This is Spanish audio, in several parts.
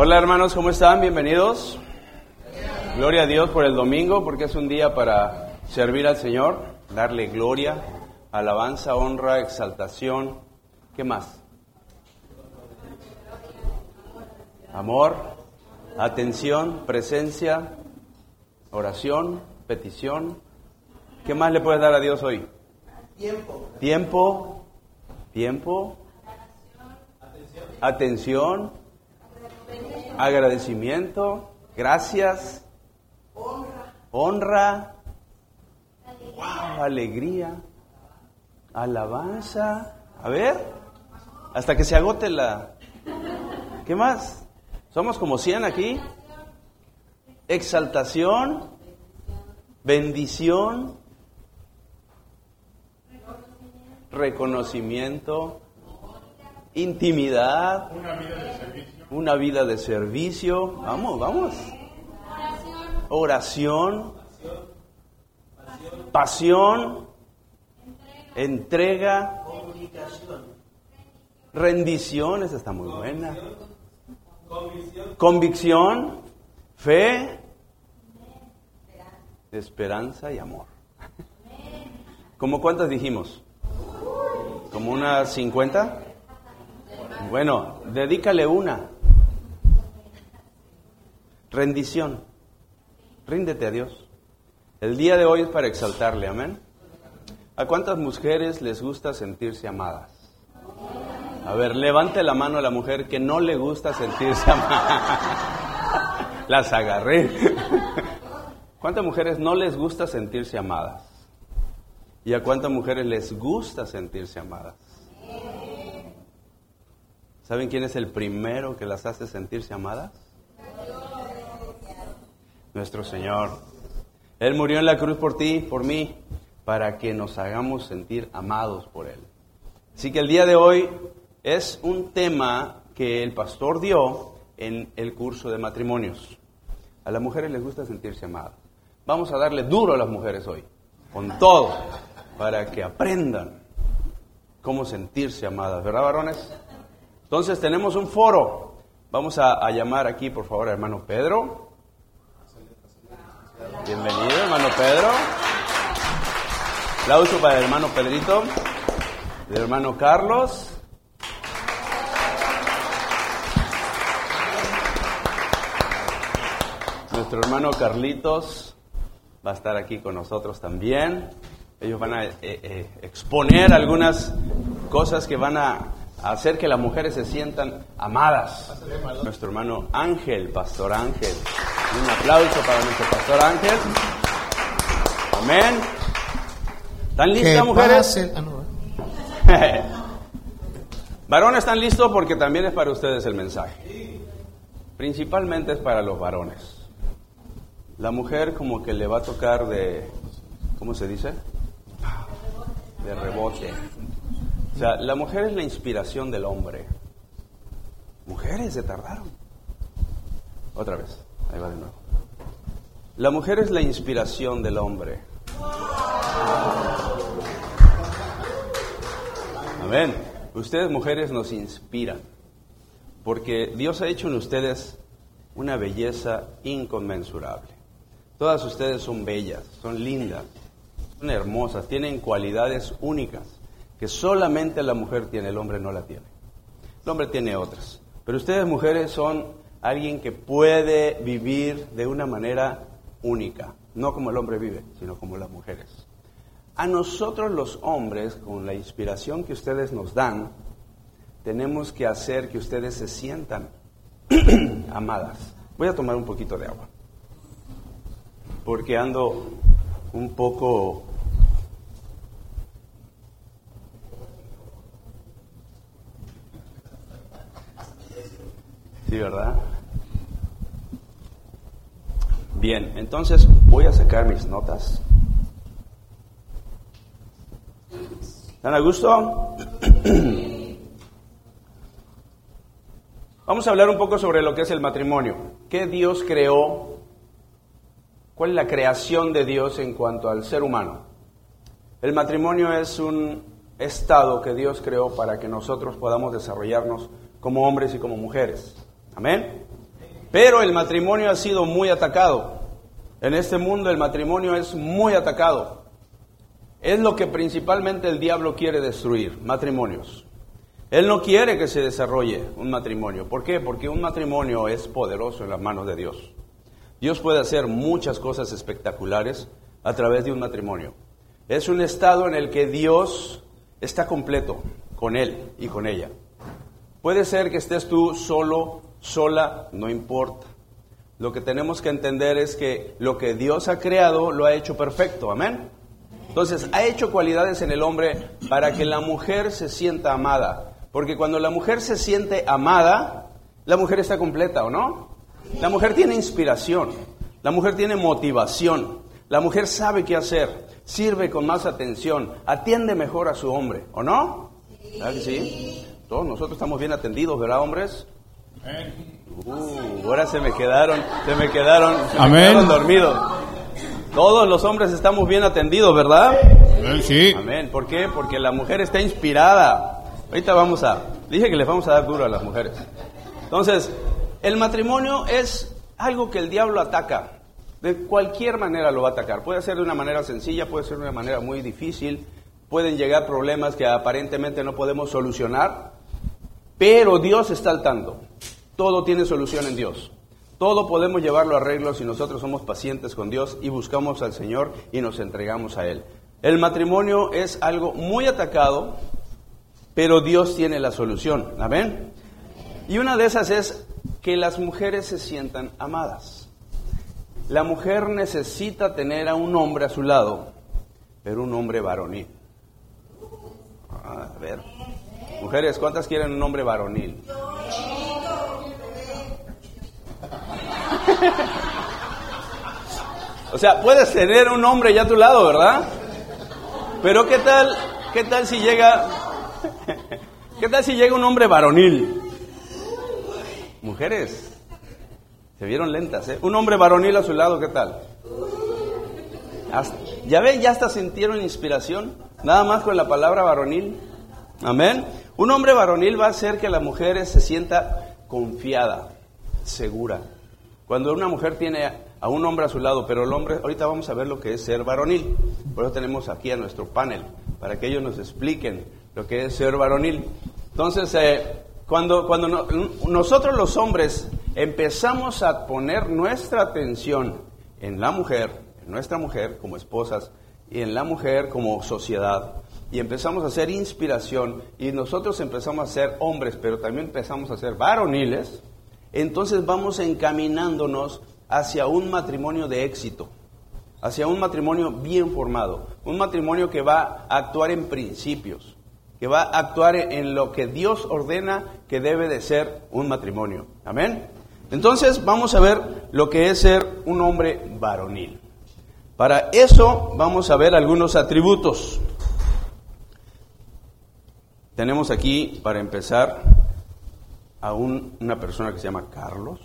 Hola hermanos, ¿cómo están? Bienvenidos. Gloria a Dios por el domingo, porque es un día para servir al Señor, darle gloria, alabanza, honra, exaltación. ¿Qué más? Amor, atención, presencia, oración, petición. ¿Qué más le puedes dar a Dios hoy? Tiempo. Tiempo, tiempo, atención, agradecimiento, gracias, honra, alegría, alabanza. A ver, hasta que se agote la... ¿Qué más? Somos como 100 aquí. Exaltación, bendición, reconocimiento, intimidad, una vida de servicio. Vamos, vamos. Oración, pasión, entrega, rendición, esa está muy buena. Convicción, fe, esperanza y amor. ¿Cómo cuántas dijimos? ¿Como unas 50? Bueno, dedícale una. Rendición. Ríndete a Dios. El día de hoy es para exaltarle, amén. ¿A cuántas mujeres les gusta sentirse amadas? A ver, levante la mano a la mujer que no le gusta sentirse amada. Las agarré. ¿Cuántas mujeres no les gusta sentirse amadas? ¿Y a cuántas mujeres les gusta sentirse amadas? ¿Saben quién es el primero que las hace sentirse amadas? Nuestro Señor. Él murió en la cruz por ti, por mí, para que nos hagamos sentir amados por Él. Así que el día de hoy es un tema que el pastor dio en el curso de matrimonios. A las mujeres les gusta sentirse amadas. Vamos a darle duro a las mujeres hoy, con todo, para que aprendan cómo sentirse amadas, ¿verdad, varones? Entonces tenemos un foro. Vamos a, a llamar aquí, por favor, al hermano Pedro. Bienvenido, hermano Pedro. Aplauso para el hermano Pedrito, el hermano Carlos. Nuestro hermano Carlitos va a estar aquí con nosotros también. Ellos van a eh, eh, exponer algunas cosas que van a hacer que las mujeres se sientan amadas. Nuestro hermano Ángel, Pastor Ángel. Un aplauso para nuestro Pastor Ángel. Amén. ¿Están listas, mujeres? Ah. Varones, ¿están listos? Porque también es para ustedes el mensaje. Principalmente es para los varones. La mujer como que le va a tocar de, ¿cómo se dice? De rebote. O sea, la mujer es la inspiración del hombre. Mujeres se tardaron. Otra vez, ahí va de nuevo. La mujer es la inspiración del hombre. Amén. Ustedes mujeres nos inspiran. Porque Dios ha hecho en ustedes una belleza inconmensurable. Todas ustedes son bellas, son lindas, son hermosas, tienen cualidades únicas que solamente la mujer tiene, el hombre no la tiene. El hombre tiene otras. Pero ustedes mujeres son alguien que puede vivir de una manera única, no como el hombre vive, sino como las mujeres. A nosotros los hombres, con la inspiración que ustedes nos dan, tenemos que hacer que ustedes se sientan amadas. Voy a tomar un poquito de agua, porque ando un poco Sí, ¿verdad? Bien, entonces voy a sacar mis notas. ¿Están a gusto? Vamos a hablar un poco sobre lo que es el matrimonio. ¿Qué Dios creó? ¿Cuál es la creación de Dios en cuanto al ser humano? El matrimonio es un estado que Dios creó para que nosotros podamos desarrollarnos como hombres y como mujeres. Amén. Pero el matrimonio ha sido muy atacado. En este mundo el matrimonio es muy atacado. Es lo que principalmente el diablo quiere destruir, matrimonios. Él no quiere que se desarrolle un matrimonio. ¿Por qué? Porque un matrimonio es poderoso en las manos de Dios. Dios puede hacer muchas cosas espectaculares a través de un matrimonio. Es un estado en el que Dios está completo con Él y con ella. Puede ser que estés tú solo, sola, no importa. Lo que tenemos que entender es que lo que Dios ha creado lo ha hecho perfecto. Amén. Entonces, ha hecho cualidades en el hombre para que la mujer se sienta amada. Porque cuando la mujer se siente amada, la mujer está completa, ¿o no? La mujer tiene inspiración, la mujer tiene motivación, la mujer sabe qué hacer, sirve con más atención, atiende mejor a su hombre, ¿o no? ¿Verdad que sí? Todos nosotros estamos bien atendidos, ¿verdad, hombres? Uh, ahora se me quedaron, se me quedaron, se me quedaron dormidos. Todos los hombres estamos bien atendidos, ¿verdad? Sí. Amén. ¿Por qué? Porque la mujer está inspirada. Ahorita vamos a, dije que les vamos a dar duro a las mujeres. Entonces, el matrimonio es algo que el diablo ataca. De cualquier manera lo va a atacar. Puede ser de una manera sencilla, puede ser de una manera muy difícil. Pueden llegar problemas que aparentemente no podemos solucionar. Pero Dios está al tanto. Todo tiene solución en Dios. Todo podemos llevarlo a arreglo si nosotros somos pacientes con Dios y buscamos al Señor y nos entregamos a Él. El matrimonio es algo muy atacado pero Dios tiene la solución. Amén. Y una de esas es que las mujeres se sientan amadas. La mujer necesita tener a un hombre a su lado, pero un hombre varonil. A ver. Mujeres, ¿cuántas quieren un hombre varonil? o sea, puedes tener un hombre ya a tu lado, ¿verdad? Pero ¿qué tal, qué tal si llega ¿Qué tal si llega un hombre varonil? Mujeres, se vieron lentas, ¿eh? Un hombre varonil a su lado, ¿qué tal? ya ven, ya hasta sintieron inspiración, nada más con la palabra varonil. Amén. Un hombre varonil va a hacer que la mujer se sienta confiada, segura. Cuando una mujer tiene a un hombre a su lado, pero el hombre, ahorita vamos a ver lo que es ser varonil. Por eso tenemos aquí a nuestro panel, para que ellos nos expliquen lo que es ser varonil. Entonces, eh, cuando, cuando nosotros los hombres empezamos a poner nuestra atención en la mujer, en nuestra mujer como esposas y en la mujer como sociedad, y empezamos a hacer inspiración y nosotros empezamos a ser hombres, pero también empezamos a ser varoniles, entonces vamos encaminándonos hacia un matrimonio de éxito, hacia un matrimonio bien formado, un matrimonio que va a actuar en principios, que va a actuar en lo que Dios ordena que debe de ser un matrimonio. Amén. Entonces vamos a ver lo que es ser un hombre varonil. Para eso vamos a ver algunos atributos. Tenemos aquí, para empezar, a una persona que se llama Carlos,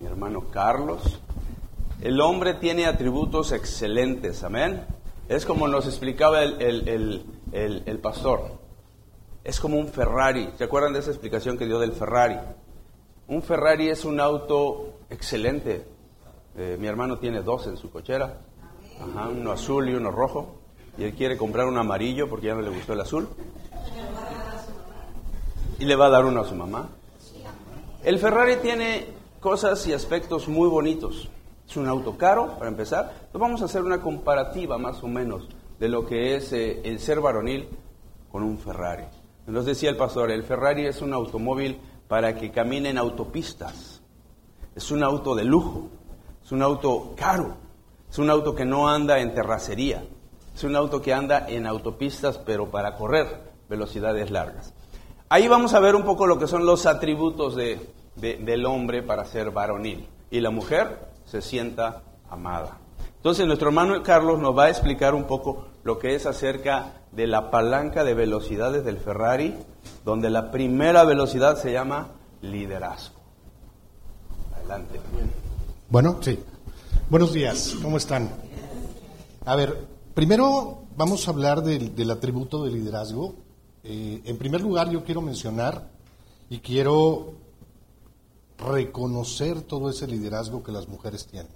mi hermano Carlos. El hombre tiene atributos excelentes, amén. Es como nos explicaba el, el, pastor. Es como un Ferrari. ¿Se acuerdan de esa explicación que dio del Ferrari? Un Ferrari es un auto excelente. Eh, mi hermano tiene dos en su cochera, uno azul y uno rojo. Y él quiere comprar un amarillo porque ya no le gustó el azul. Y le va a dar uno a su mamá. El Ferrari tiene cosas y aspectos muy bonitos. Es un auto caro, para empezar. Entonces vamos a hacer una comparativa más o menos de lo que es eh, el ser varonil con un Ferrari. Nos decía el pastor, el Ferrari es un automóvil para que camine en autopistas. Es un auto de lujo, es un auto caro, es un auto que no anda en terracería, es un auto que anda en autopistas pero para correr velocidades largas. Ahí vamos a ver un poco lo que son los atributos del hombre para ser varonil. Y la mujer se sienta amada. Entonces nuestro hermano Carlos nos va a explicar un poco lo que es acerca de la palanca de velocidades del Ferrari, donde la primera velocidad se llama liderazgo. Adelante. Bueno, sí. Buenos días, ¿cómo están? A ver, primero vamos a hablar del, atributo de liderazgo. Eh, en primer lugar, yo quiero mencionar y quiero reconocer todo ese liderazgo que las mujeres tienen.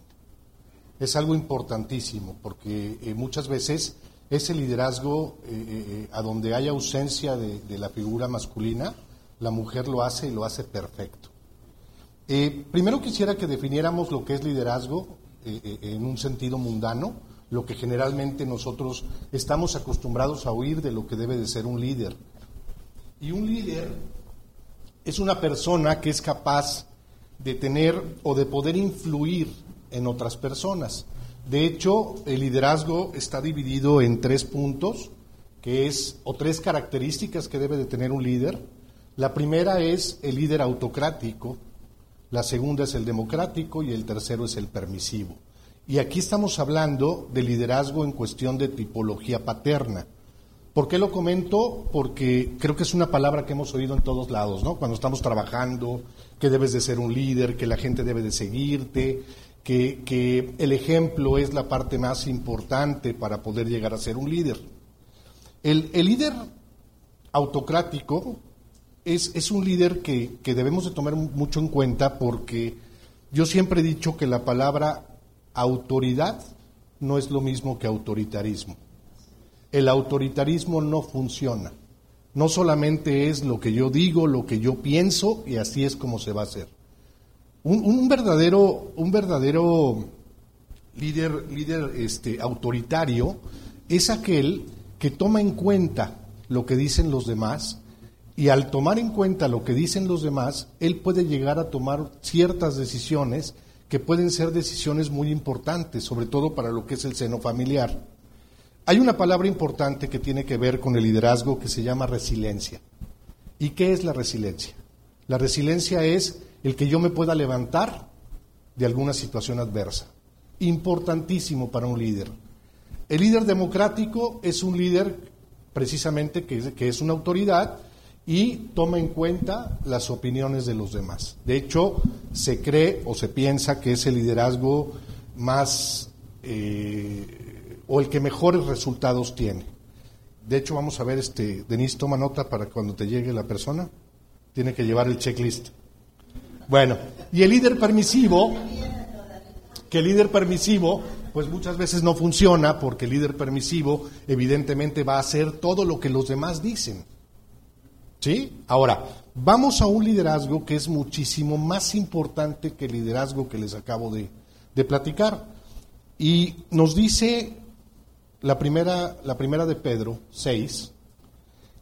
Es algo importantísimo porque eh, muchas veces ese liderazgo eh, a donde hay ausencia de, la figura masculina, la mujer lo hace y lo hace perfecto. primero quisiera que definiéramos lo que es liderazgo en un sentido mundano, lo que generalmente nosotros estamos acostumbrados a oír de lo que debe de ser un líder. Y un líder es una persona que es capaz de tener o de poder influir en otras personas. De hecho, el liderazgo está dividido en tres puntos, que es o tres características que debe de tener un líder. La primera es el líder autocrático, la segunda es el democrático y el tercero es el permisivo. Y aquí estamos hablando de liderazgo en cuestión de tipología paterna. ¿Por qué lo comento? Porque creo que es una palabra que hemos oído en todos lados, ¿no? Cuando estamos trabajando, que debes de ser un líder, que la gente debe de seguirte, que, el ejemplo es la parte más importante para poder llegar a ser un líder. El, líder autocrático es, es un líder que, que debemos de tomar mucho en cuenta porque yo siempre he dicho que la palabra autoridad no es lo mismo que autoritarismo el autoritarismo no funciona. No solamente es lo que yo digo, lo que yo pienso y así es como se va a hacer. Un, verdadero, un verdadero líder, líder este, autoritario es aquel que toma en cuenta lo que dicen los demás y al tomar en cuenta lo que dicen los demás, él puede llegar a tomar ciertas decisiones que pueden ser decisiones muy importantes, sobre todo para lo que es el seno familiar. Hay una palabra importante que tiene que ver con el liderazgo que se llama resiliencia. ¿Y qué es la resiliencia? La resiliencia es el que yo me pueda levantar de alguna situación adversa. Importantísimo para un líder. El líder democrático es un líder precisamente que, es una autoridad y toma en cuenta las opiniones de los demás. De hecho, se cree o se piensa que es el liderazgo más eh, o el que mejores resultados tiene. De hecho, vamos a ver, este, Denise, toma nota para cuando te llegue la persona, tiene que llevar el checklist. Bueno, y el líder permisivo, que el líder permisivo, pues muchas veces no funciona porque el líder permisivo evidentemente va a hacer todo lo que los demás dicen. ¿Sí? Ahora, vamos a un liderazgo que es muchísimo más importante que el liderazgo que les acabo de, de platicar. Y nos dice la primera, la primera de Pedro 6,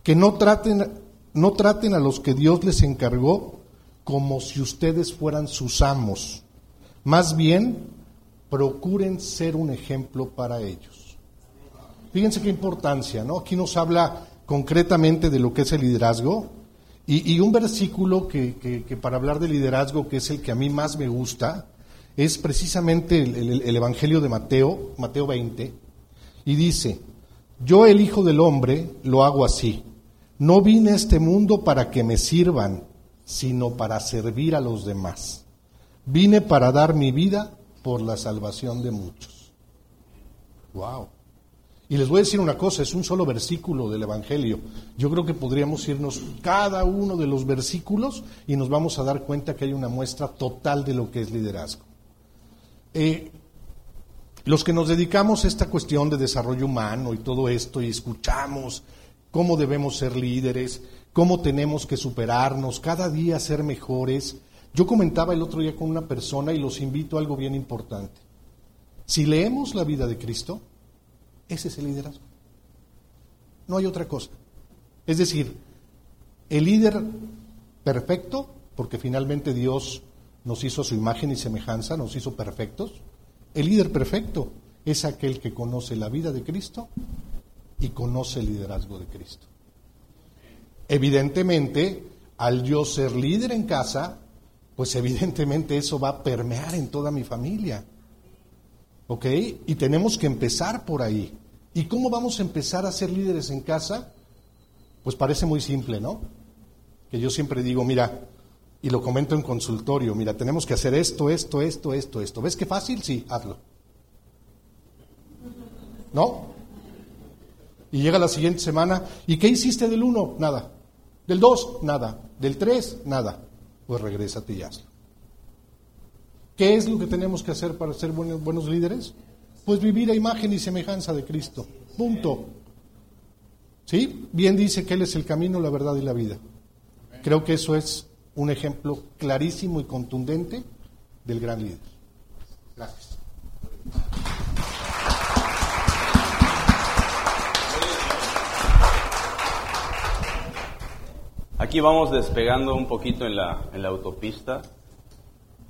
que no traten, no traten a los que Dios les encargó como si ustedes fueran sus amos. Más bien, procuren ser un ejemplo para ellos. Fíjense qué importancia, ¿no? Aquí nos habla concretamente de lo que es el liderazgo y, un versículo que, para hablar de liderazgo, que es el que a mí más me gusta, es precisamente el, el Evangelio de Mateo, Mateo 20, y dice, yo el Hijo del Hombre lo hago así. No vine a este mundo para que me sirvan, sino para servir a los demás. Vine para dar mi vida por la salvación de muchos. Wow. Y les voy a decir una cosa, es un solo versículo del Evangelio. Yo creo que podríamos irnos cada uno de los versículos y nos vamos a dar cuenta que hay una muestra total de lo que es liderazgo. Eh, los que nos dedicamos a esta cuestión de desarrollo humano y todo esto y escuchamos cómo debemos ser líderes, cómo tenemos que superarnos, cada día ser mejores. Yo comentaba el otro día con una persona y los invito a algo bien importante. Si leemos la vida de Cristo, ese es el liderazgo. No hay otra cosa. Es decir, el líder perfecto, porque finalmente Dios nos hizo su imagen y semejanza, nos hizo perfectos, el líder perfecto es aquel que conoce la vida de Cristo y conoce el liderazgo de Cristo. Evidentemente, al yo ser líder en casa, pues evidentemente eso va a permear en toda mi familia. ¿Ok? Y tenemos que empezar por ahí. ¿Y cómo vamos a empezar a ser líderes en casa? Pues parece muy simple, ¿no? Que yo siempre digo, mira, y lo comento en consultorio, mira, tenemos que hacer esto, esto, esto, esto, esto. ¿Ves qué fácil? Sí, hazlo. ¿No? Y llega la siguiente semana, ¿y qué hiciste del uno? Nada. Del dos, nada. Del tres, nada. Pues regrésate y hazlo. ¿Qué es lo que tenemos que hacer para ser buenos, líderes? Pues vivir a imagen y semejanza de Cristo. Punto. ¿Sí? Bien dice que Él es el camino, la verdad y la vida. Creo que eso es un ejemplo clarísimo y contundente del gran líder. Gracias. Aquí vamos despegando un poquito en la autopista.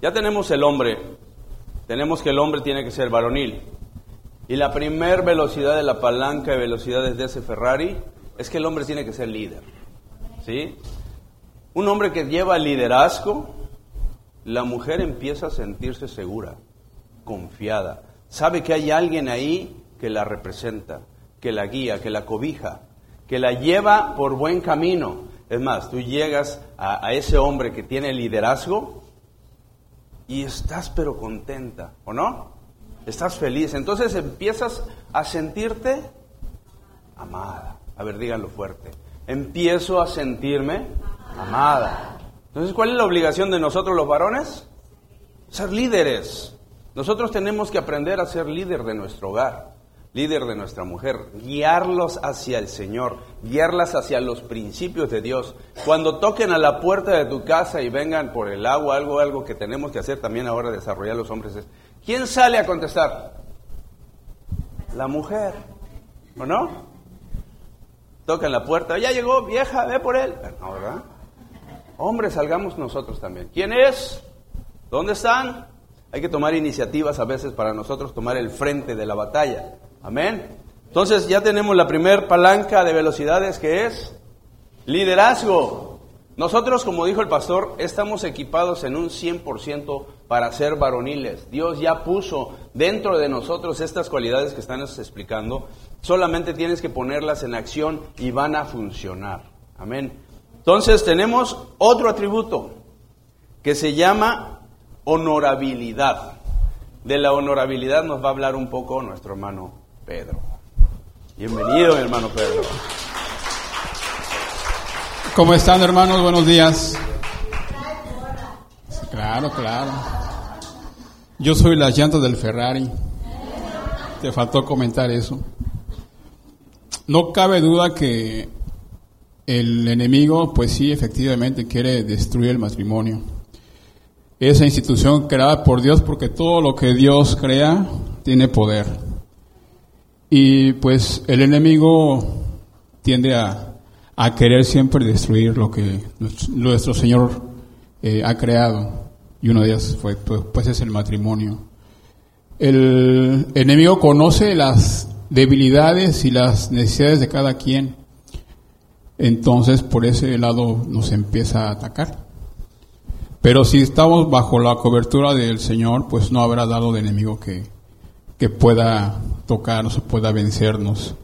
Ya tenemos el hombre, tenemos que el hombre tiene que ser varonil. Y la primer velocidad de la palanca de velocidades de ese Ferrari es que el hombre tiene que ser líder. ¿Sí? Un hombre que lleva liderazgo, la mujer empieza a sentirse segura, confiada. Sabe que hay alguien ahí que la representa, que la guía, que la cobija, que la lleva por buen camino. Es más, tú llegas a, a ese hombre que tiene liderazgo y estás pero contenta, ¿o no? Estás feliz. Entonces empiezas a sentirte amada. A ver, díganlo fuerte. Empiezo a sentirme amada. Entonces, ¿cuál es la obligación de nosotros los varones? Ser líderes. Nosotros tenemos que aprender a ser líder de nuestro hogar, líder de nuestra mujer, guiarlos hacia el Señor, guiarlas hacia los principios de Dios. Cuando toquen a la puerta de tu casa y vengan por el agua, algo, algo que tenemos que hacer también ahora desarrollar los hombres es, ¿quién sale a contestar? La mujer, ¿o no? Tocan la puerta, ya llegó, vieja, ve por él. No, ¿verdad? Hombres, salgamos nosotros también. ¿Quién es? ¿Dónde están? Hay que tomar iniciativas a veces para nosotros tomar el frente de la batalla. Amén. Entonces ya tenemos la primer palanca de velocidades que es liderazgo. Nosotros, como dijo el pastor, estamos equipados en un 100% para ser varoniles. Dios ya puso dentro de nosotros estas cualidades que están explicando. Solamente tienes que ponerlas en acción y van a funcionar. Amén. Entonces tenemos otro atributo que se llama honorabilidad. De la honorabilidad nos va a hablar un poco nuestro hermano Pedro. Bienvenido, hermano Pedro. ¿Cómo están, hermanos? Buenos días. Claro, claro. Yo soy las llantas del Ferrari. Te faltó comentar eso. No cabe duda que el enemigo, pues sí, efectivamente quiere destruir el matrimonio. Esa institución creada por Dios, porque todo lo que Dios crea tiene poder. Y pues el enemigo tiende a, a querer siempre destruir lo que nuestro Señor eh, ha creado. Y uno de ellos fue, pues, pues es el matrimonio. El enemigo conoce las debilidades y las necesidades de cada quien. Entonces por ese lado nos empieza a atacar. Pero si estamos bajo la cobertura del Señor, pues no habrá dado de enemigo que, que pueda tocarnos o pueda vencernos.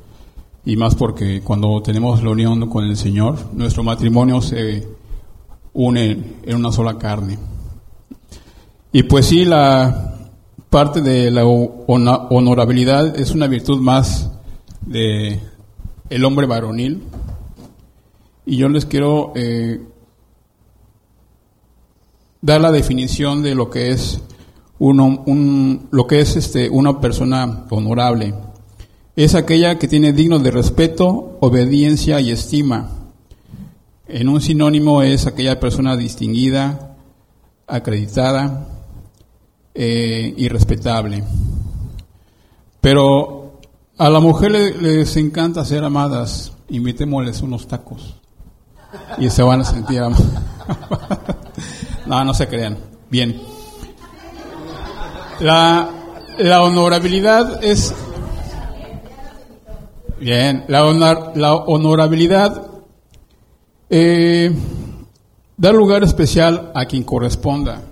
Y más porque cuando tenemos la unión con el Señor, nuestro matrimonio se une en una sola carne. Y pues sí, la parte de la honorabilidad es una virtud más de el hombre varonil. Y yo les quiero eh, dar la definición de lo que es uno, un, lo que es este, una persona honorable. Es aquella que tiene digno de respeto, obediencia y estima. En un sinónimo es aquella persona distinguida, acreditada eh, y respetable. Pero a la mujer les encanta ser amadas. Invitémosles unos tacos y se van a sentir amadas. no, no se crean. Bien. La, la honorabilidad es... Bien, la, honor, la honorabilidad eh, da lugar especial a quien corresponda,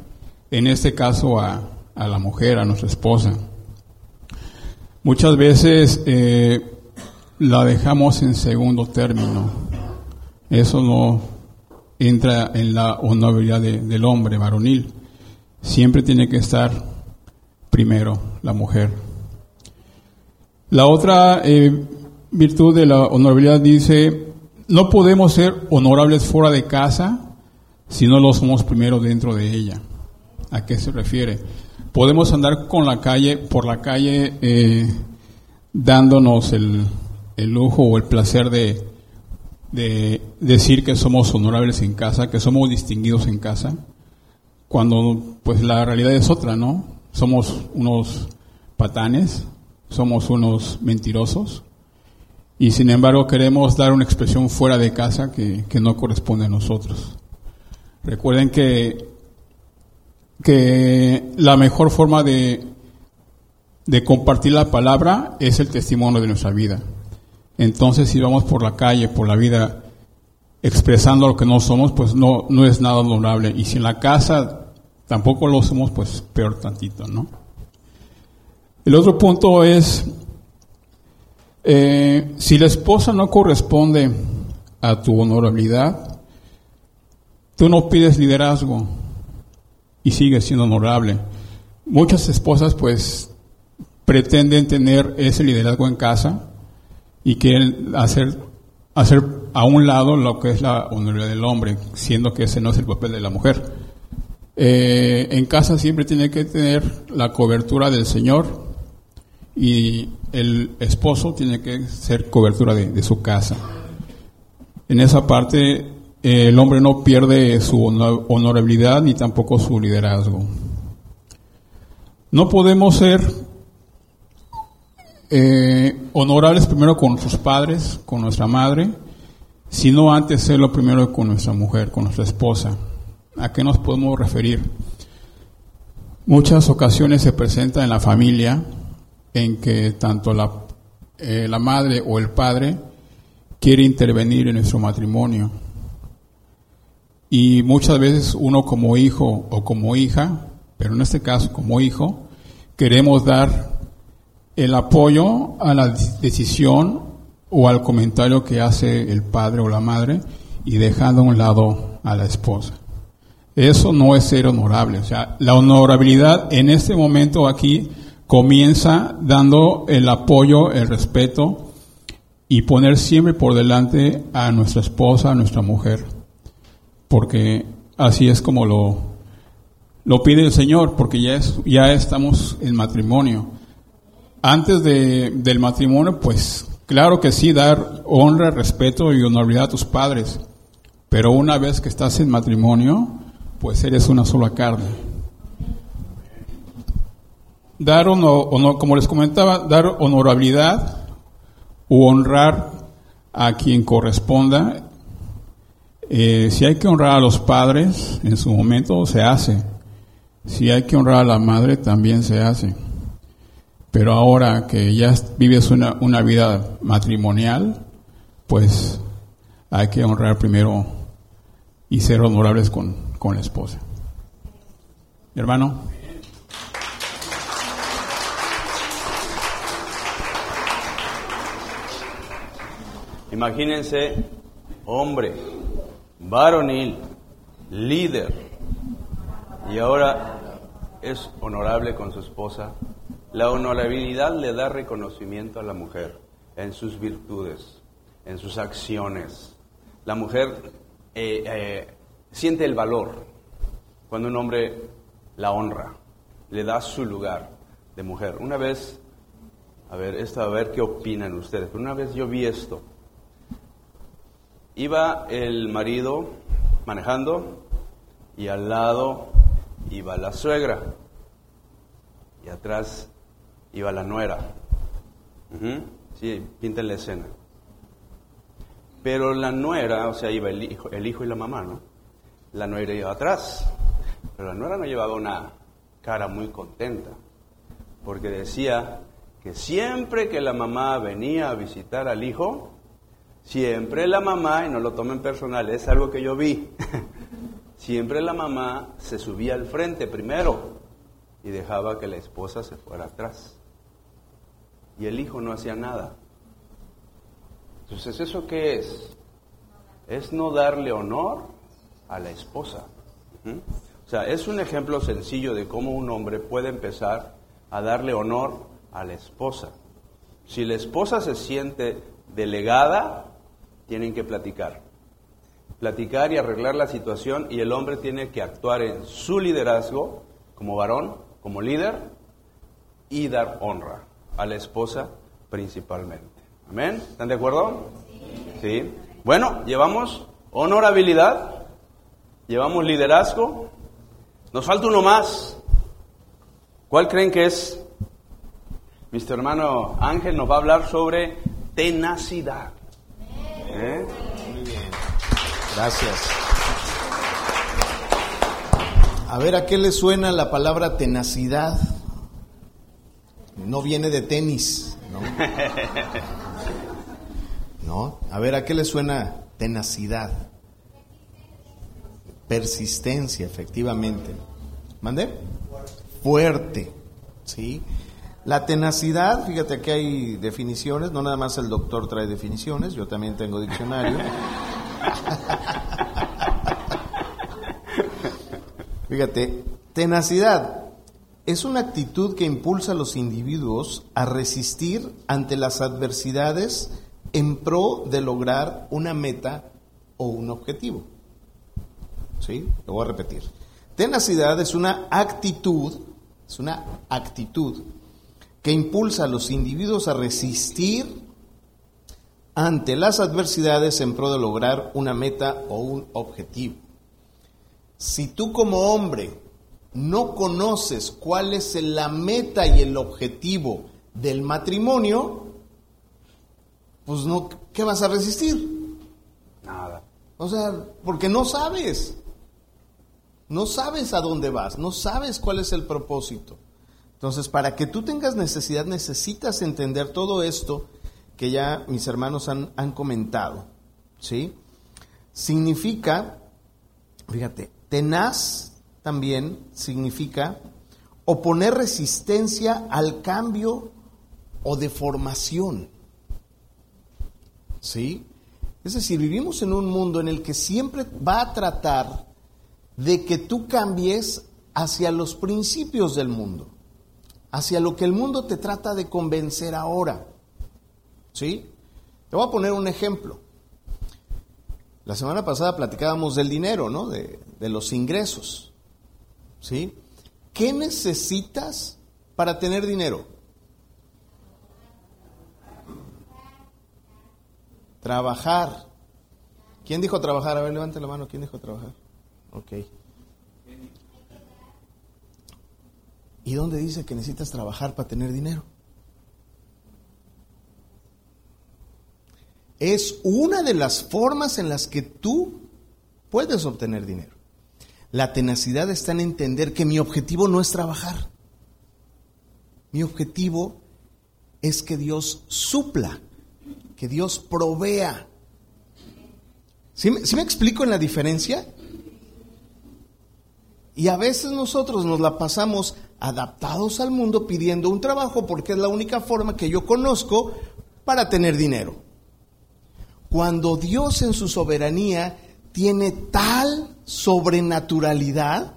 en este caso a, a la mujer, a nuestra esposa. Muchas veces eh, la dejamos en segundo término. Eso no entra en la honorabilidad de, del hombre varonil. Siempre tiene que estar primero la mujer. La otra eh, virtud de la honorabilidad dice, no podemos ser honorables fuera de casa si no lo somos primero dentro de ella. ¿A qué se refiere? podemos andar con la calle, por la calle, eh, dándonos el, el, lujo o el placer de, de decir que somos honorables en casa, que somos distinguidos en casa, cuando pues la realidad es otra, ¿no? Somos unos patanes, somos unos mentirosos y sin embargo queremos dar una expresión fuera de casa que, que no corresponde a nosotros. Recuerden que que la mejor forma de, de compartir la palabra es el testimonio de nuestra vida. Entonces, si vamos por la calle, por la vida, expresando lo que no somos, pues no, no es nada honorable. Y si en la casa tampoco lo somos, pues peor tantito, ¿no? El otro punto es, eh, si la esposa no corresponde a tu honorabilidad, tú no pides liderazgo, y sigue siendo honorable. Muchas esposas pues pretenden tener ese liderazgo en casa y quieren hacer, hacer a un lado lo que es la honorabilidad del hombre, siendo que ese no es el papel de la mujer. Eh, en casa siempre tiene que tener la cobertura del Señor y el esposo tiene que ser cobertura de, su casa. En esa parte el hombre no pierde su honorabilidad ni tampoco su liderazgo. No podemos ser eh, honorables primero con nuestros padres, con nuestra madre, sino antes serlo primero con nuestra mujer, con nuestra esposa. ¿A qué nos podemos referir? Muchas ocasiones se presenta en la familia en que tanto la, eh, la madre o el padre quiere intervenir en nuestro matrimonio y muchas veces uno como hijo o como hija, pero en este caso como hijo, queremos dar el apoyo a la decisión o al comentario que hace el padre o la madre y dejando a un lado a la esposa. Eso no es ser honorable. O sea, la honorabilidad en este momento aquí comienza dando el apoyo, el respeto y poner siempre por delante a nuestra esposa, a nuestra mujer porque así es como lo, lo pide el Señor, porque ya, es, ya estamos en matrimonio. Antes de, del matrimonio, pues claro que sí, dar honra, respeto y honorabilidad a tus padres, pero una vez que estás en matrimonio, pues eres una sola carne. Dar honor, como les comentaba, dar honorabilidad u honrar a quien corresponda eh, si hay que honrar a los padres, en su momento se hace. Si hay que honrar a la madre, también se hace. Pero ahora que ya vives una, una vida matrimonial, pues hay que honrar primero y ser honorables con, con la esposa. hermano. Imagínense, hombre, varonil, líder, y ahora es honorable con su esposa. La honorabilidad le da reconocimiento a la mujer en sus virtudes, en sus acciones. La mujer eh, eh, siente el valor cuando un hombre la honra, le da su lugar de mujer. Una vez, a ver, esto, a ver qué opinan ustedes, pero una vez yo vi esto Iba el marido manejando y al lado iba la suegra y atrás iba la nuera. Sí, pinten la escena. Pero la nuera, o sea, iba el hijo, el hijo y la mamá, ¿no? La nuera iba atrás. Pero la nuera no llevaba una cara muy contenta, porque decía que siempre que la mamá venía a visitar al hijo, Siempre la mamá, y no lo tomen personal, es algo que yo vi, siempre la mamá se subía al frente primero y dejaba que la esposa se fuera atrás. Y el hijo no hacía nada. Entonces, ¿eso qué es? Es no darle honor a la esposa. O sea, es un ejemplo sencillo de cómo un hombre puede empezar a darle honor a la esposa. Si la esposa se siente delegada, tienen que platicar. Platicar y arreglar la situación y el hombre tiene que actuar en su liderazgo como varón como líder y dar honra a la esposa principalmente. ¿Amén? ¿Están de acuerdo? Sí. Bueno, llevamos honorabilidad, llevamos liderazgo, nos falta uno más. ¿Cuál creen que es? Mr. hermano Ángel nos va a hablar sobre tenacidad. ¿Eh? Muy bien. Gracias. A ver, ¿a qué le suena la palabra tenacidad? No viene de tenis, ¿no? ¿No? A ver, ¿a qué le suena tenacidad? Persistencia, efectivamente. ¿Mande? Fuerte, ¿sí? La tenacidad, fíjate que hay definiciones, no nada más el doctor trae definiciones, yo también tengo diccionario. Fíjate, tenacidad es una actitud que impulsa a los individuos a resistir ante las adversidades en pro de lograr una meta o un objetivo. ¿Sí? Lo voy a repetir. Tenacidad es una actitud, es una actitud que impulsa a los individuos a resistir ante las adversidades en pro de lograr una meta o un objetivo. Si tú como hombre no conoces cuál es la meta y el objetivo del matrimonio, pues no, ¿qué vas a resistir? Nada. O sea, porque no sabes. No sabes a dónde vas, no sabes cuál es el propósito. Entonces, para que tú tengas necesidad, necesitas entender todo esto que ya mis hermanos han, han comentado. ¿Sí? Significa, fíjate, Tenaz también significa oponer resistencia al cambio o deformación. ¿Sí? Es decir, vivimos en un mundo en el que siempre va a tratar de que tú cambies hacia los principios del mundo, hacia lo que el mundo te trata de convencer ahora. ¿Sí? Te voy a poner un ejemplo. La semana pasada platicábamos del dinero, ¿no? De, los ingresos. ¿Sí? ¿Qué necesitas para tener dinero? Trabajar. ¿Quién dijo trabajar? A ver, levante la mano. ¿Quién dijo trabajar? Ok. ¿Y dónde dice que necesitas trabajar para tener dinero? es una de las formas en las que tú puedes obtener dinero. La tenacidad está en entender que mi objetivo no es trabajar. Mi objetivo es que Dios supla, que Dios provea. ¿Sí me, me explico en la diferencia? Y a veces nosotros nos la pasamos adaptados al mundo pidiendo un trabajo porque es la única forma que yo conozco para tener dinero cuando Dios en su soberanía tiene tal sobrenaturalidad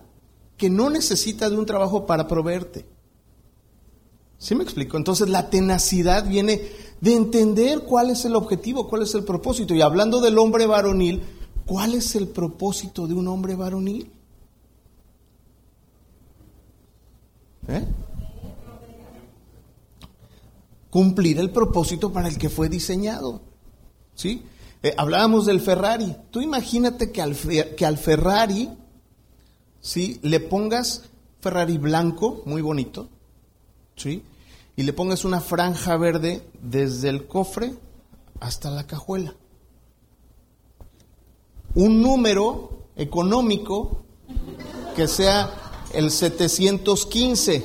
que no necesita de un trabajo para proveerte. ¿Sí me explico? Entonces la tenacidad viene de entender cuál es el objetivo, cuál es el propósito. Y hablando del hombre varonil, ¿cuál es el propósito de un hombre varonil? ¿Eh? Cumplir el propósito para el que fue diseñado. ¿Sí? Eh, hablábamos del Ferrari. Tú imagínate que al, que al Ferrari, ¿sí? Le pongas Ferrari blanco, muy bonito, ¿sí? Y le pongas una franja verde desde el cofre hasta la cajuela. Un número económico que sea el 715.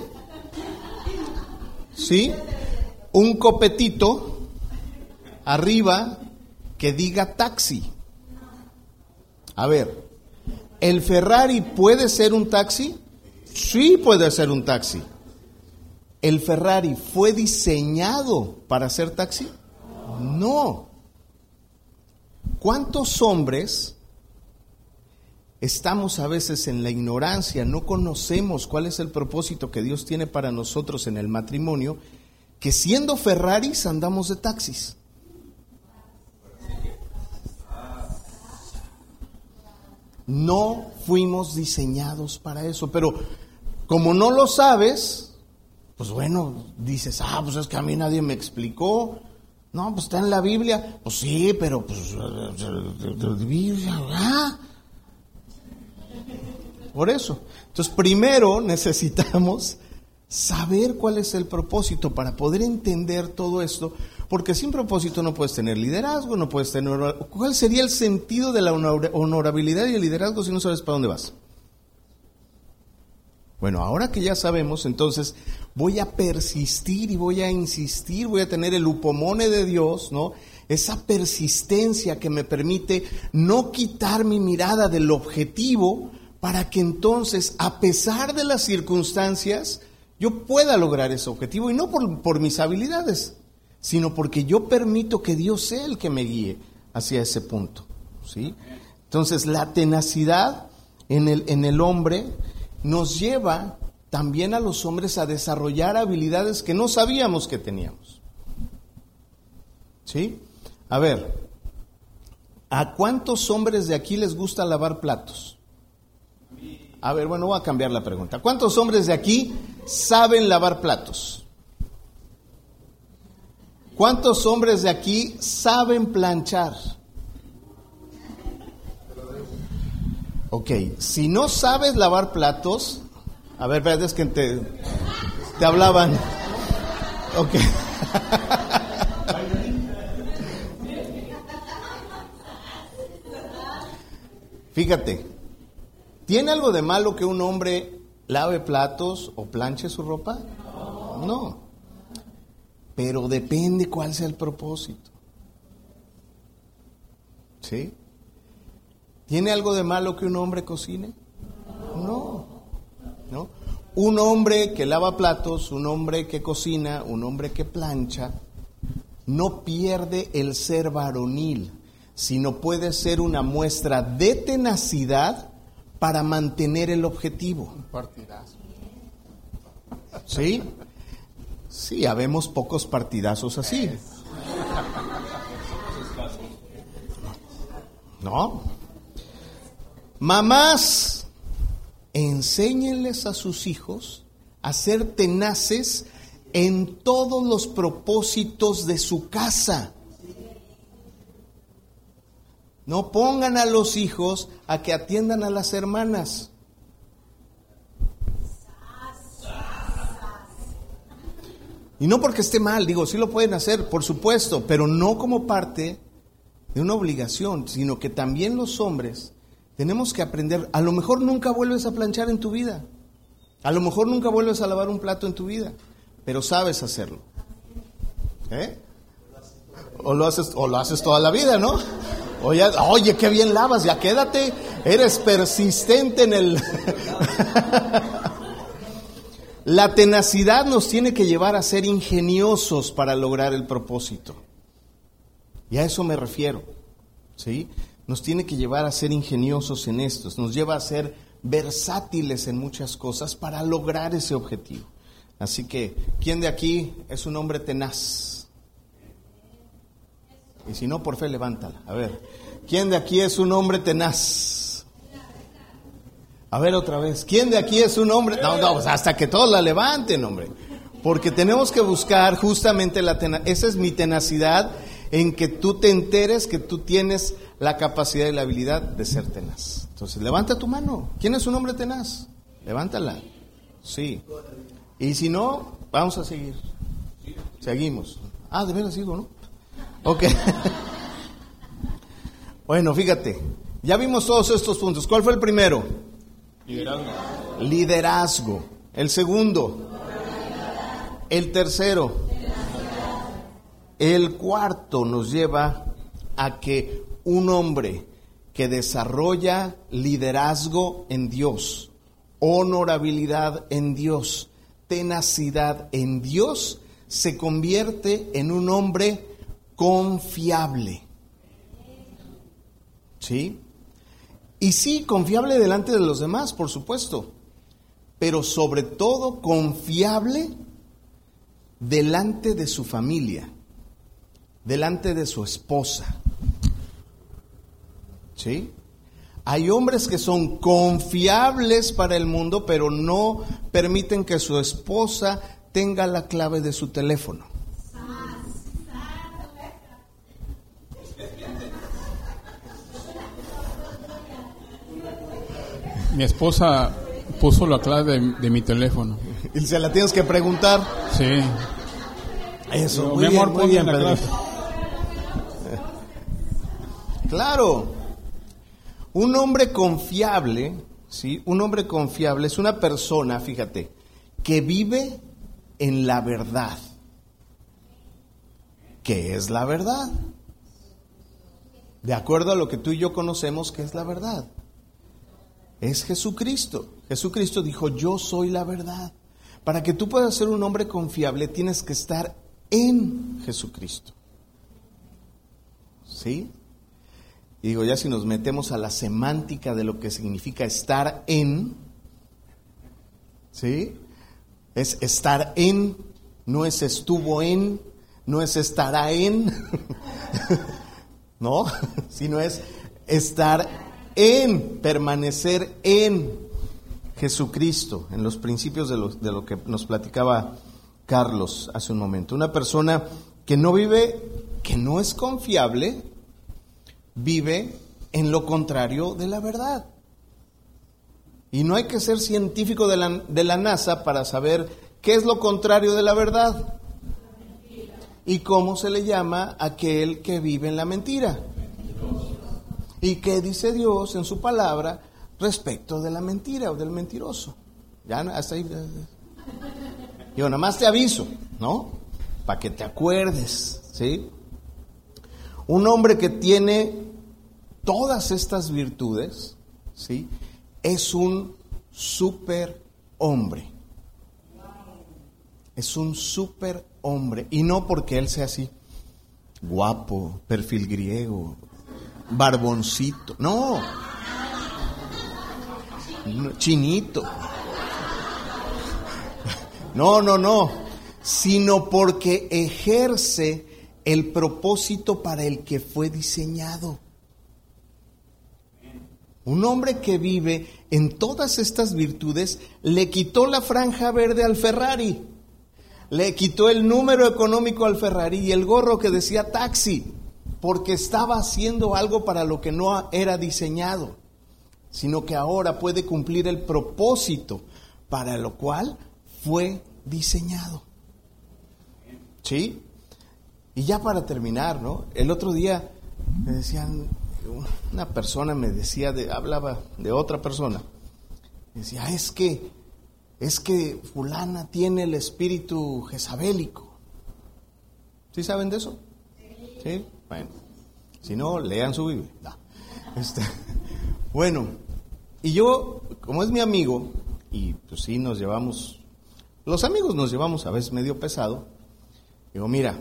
¿Sí? Un copetito arriba que diga taxi. A ver, ¿el Ferrari puede ser un taxi? Sí puede ser un taxi. ¿El Ferrari fue diseñado para ser taxi? No. ¿Cuántos hombres estamos a veces en la ignorancia, no conocemos cuál es el propósito que Dios tiene para nosotros en el matrimonio, que siendo Ferraris andamos de taxis? No fuimos diseñados para eso, pero Como no lo sabes, pues bueno, dices, ah, pues es que a mí nadie me explicó. No, pues está en la Biblia. Pues sí, pero pues Biblia, ¿ah? Por eso. Entonces, primero necesitamos saber cuál es el propósito para poder entender todo esto, porque sin propósito no puedes tener liderazgo, no puedes tener... ¿Cuál sería el sentido de la honorabilidad y el liderazgo si no sabes para dónde vas? Bueno, ahora que ya sabemos, entonces voy a persistir y voy a insistir, voy a tener el upomone de Dios, ¿no? Esa persistencia que me permite no quitar mi mirada del objetivo para que entonces, a pesar de las circunstancias, yo pueda lograr ese objetivo y no por, mis habilidades, sino porque yo permito que Dios sea el que me guíe hacia ese punto. ¿sí? Entonces, la tenacidad en el, en el hombre nos lleva también a los hombres a desarrollar habilidades que no sabíamos que teníamos. ¿Sí? A ver, ¿a cuántos hombres de aquí les gusta lavar platos? A ver, bueno, voy a cambiar la pregunta. ¿Cuántos hombres de aquí saben lavar platos? ¿Cuántos hombres de aquí saben planchar? Ok, si no sabes lavar platos, a ver, verdad es que te, te hablaban. Ok. Fíjate, ¿tiene algo de malo que un hombre lave platos o planche su ropa? No. Pero depende cuál sea el propósito. ¿Sí? ¿Tiene algo de malo que un hombre cocine? No. ¿No? Un hombre que lava platos, un hombre que cocina, un hombre que plancha, no pierde el ser varonil, sino puede ser una muestra de tenacidad para mantener el objetivo. ¿Sí? Sí, habemos pocos partidazos así. ¿No? Mamás, enséñenles a sus hijos a ser tenaces en todos los propósitos de su casa. No pongan a los hijos a que atiendan a las hermanas. Y no porque esté mal, digo, sí lo pueden hacer, por supuesto, pero no como parte de una obligación, sino que también los hombres tenemos que aprender, a lo mejor nunca vuelves a planchar en tu vida, a lo mejor nunca vuelves a lavar un plato en tu vida, pero sabes hacerlo. ¿Eh? O lo haces, o lo haces toda la vida, ¿no? Oye, qué bien lavas, ya quédate, eres persistente en el... La tenacidad nos tiene que llevar a ser ingeniosos para lograr el propósito. Y a eso me refiero. ¿Sí? nos tiene que llevar a ser ingeniosos en estos, nos lleva a ser versátiles en muchas cosas para lograr ese objetivo. Así que, ¿quién de aquí es un hombre tenaz? Y si no, por fe, levántala. A ver, ¿quién de aquí es un hombre tenaz? A ver otra vez, ¿quién de aquí es un hombre? No, no, pues hasta que todos la levanten, hombre. Porque tenemos que buscar justamente la tenacidad. Esa es mi tenacidad en que tú te enteres que tú tienes la capacidad y la habilidad de ser tenaz. Entonces, levanta tu mano. ¿Quién es un hombre tenaz? Levántala. Sí. Y si no, vamos a seguir. Seguimos. Ah, de veras sigo, ¿no? Ok. bueno, fíjate. Ya vimos todos estos puntos. ¿Cuál fue el primero? Liderazgo. Liderazgo. El segundo. El tercero. El cuarto nos lleva a que un hombre que desarrolla liderazgo en Dios, honorabilidad en Dios, tenacidad en Dios, se convierte en un hombre confiable. ¿Sí? Y sí, confiable delante de los demás, por supuesto, pero sobre todo confiable delante de su familia, delante de su esposa, ¿Sí? Hay hombres que son confiables para el mundo, pero no permiten que su esposa tenga la clave de su teléfono. Mi esposa puso la clave de, de mi teléfono. Y se la tienes que preguntar. Sí. Eso, Digo, muy mi bien, amor, muy bien, la clave. Claro. Un hombre confiable, ¿sí? Un hombre confiable es una persona, fíjate, que vive en la verdad. ¿Qué es la verdad? De acuerdo a lo que tú y yo conocemos, ¿qué es la verdad? Es Jesucristo. Jesucristo dijo, yo soy la verdad. Para que tú puedas ser un hombre confiable, tienes que estar en Jesucristo. ¿Sí? Y digo, ya si nos metemos a la semántica de lo que significa estar en, ¿sí? Es estar en, no es estuvo en, no es estará en, ¿no? Sino es estar en, permanecer en Jesucristo, en los principios de lo, de lo que nos platicaba Carlos hace un momento. Una persona que no vive, que no es confiable, vive en lo contrario de la verdad. Y no hay que ser científico de la, de la NASA para saber qué es lo contrario de la verdad. ¿Y cómo se le llama aquel que vive en la mentira? ¿Y qué dice Dios en su palabra respecto de la mentira o del mentiroso? Ya hasta ahí. Yo nada más te aviso, ¿no? Para que te acuerdes, ¿sí? Un hombre que tiene todas estas virtudes, ¿sí? Es un super hombre. Es un super hombre. Y no porque él sea así, guapo, perfil griego, barboncito. No. Chinito. No, no, no. Sino porque ejerce el propósito para el que fue diseñado. Un hombre que vive en todas estas virtudes le quitó la franja verde al Ferrari, le quitó el número económico al Ferrari y el gorro que decía taxi, porque estaba haciendo algo para lo que no era diseñado, sino que ahora puede cumplir el propósito para lo cual fue diseñado. ¿Sí? Y ya para terminar, ¿no? El otro día me decían, una persona me decía, de, hablaba de otra persona, decía, es que, es que fulana tiene el espíritu jezabélico. ¿Sí saben de eso? Sí. Bueno, si no, lean su Biblia. Este, bueno, y yo, como es mi amigo, y pues sí nos llevamos, los amigos nos llevamos a veces medio pesado, digo, mira,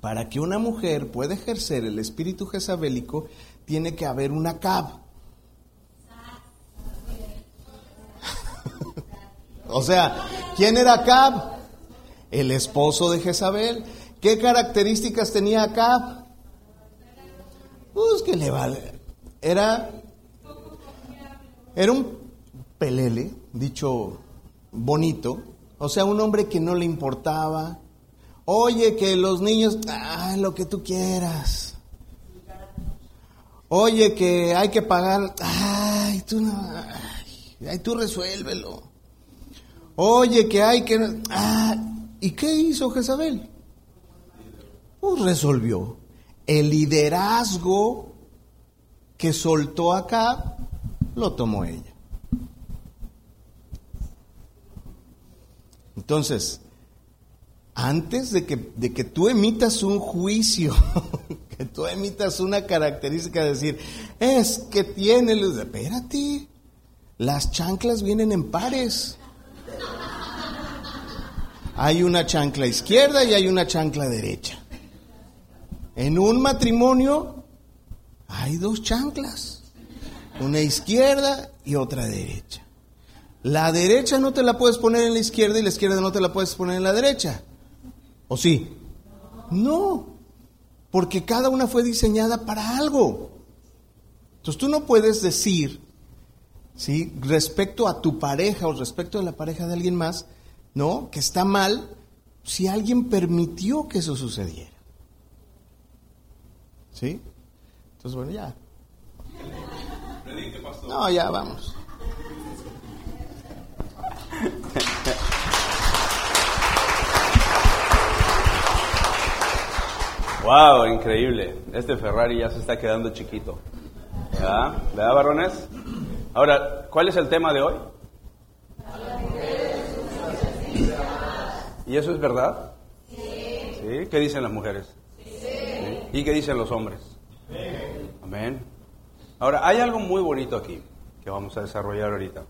para que una mujer pueda ejercer el espíritu jezabélico, tiene que haber una cab. o sea, ¿quién era Acab? El esposo de Jezabel. ¿Qué características tenía Acab? Pues que le vale. Era, era un pelele, dicho bonito, o sea, un hombre que no le importaba. Oye, que los niños, ah, lo que tú quieras. Oye, que hay que pagar, ay, tú no, ay, tú resuélvelo. Oye, que hay que, ah, ¿y qué hizo Jezabel? Pues resolvió. El liderazgo que soltó acá, lo tomó ella. Entonces, antes de que, de que tú emitas un juicio, que tú emitas una característica de decir, es que tiene luz, espérate, las chanclas vienen en pares. Hay una chancla izquierda y hay una chancla derecha. En un matrimonio hay dos chanclas, una izquierda y otra derecha. La derecha no te la puedes poner en la izquierda y la izquierda no te la puedes poner en la derecha. ¿O sí? No, porque cada una fue diseñada para algo. Entonces tú no puedes decir, ¿sí? respecto a tu pareja o respecto a la pareja de alguien más, ¿no? Que está mal si alguien permitió que eso sucediera. ¿Sí? Entonces, bueno, ya. No, ya vamos. Wow, increíble. Este Ferrari ya se está quedando chiquito. ¿Verdad? ¿Verdad, varones? Ahora, ¿cuál es el tema de hoy? ¿Y eso es verdad? Sí. ¿Qué dicen las mujeres? ¿Y qué dicen los hombres? Amén. Ahora, hay algo muy bonito aquí que vamos a desarrollar ahorita.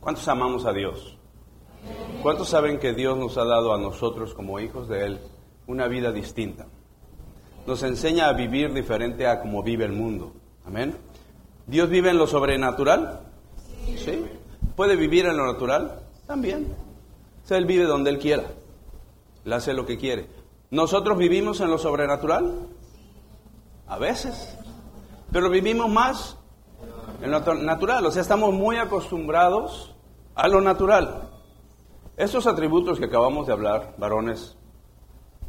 ¿Cuántos amamos a Dios? ¿Cuántos saben que Dios nos ha dado a nosotros como hijos de Él una vida distinta? Nos enseña a vivir diferente a como vive el mundo. Amén. ¿Dios vive en lo sobrenatural? Sí. ¿Puede vivir en lo natural? También. O sea, Él vive donde Él quiera. Él hace lo que quiere. ¿Nosotros vivimos en lo sobrenatural? A veces. Pero vivimos más en lo natural. O sea, estamos muy acostumbrados a lo natural. Estos atributos que acabamos de hablar, varones,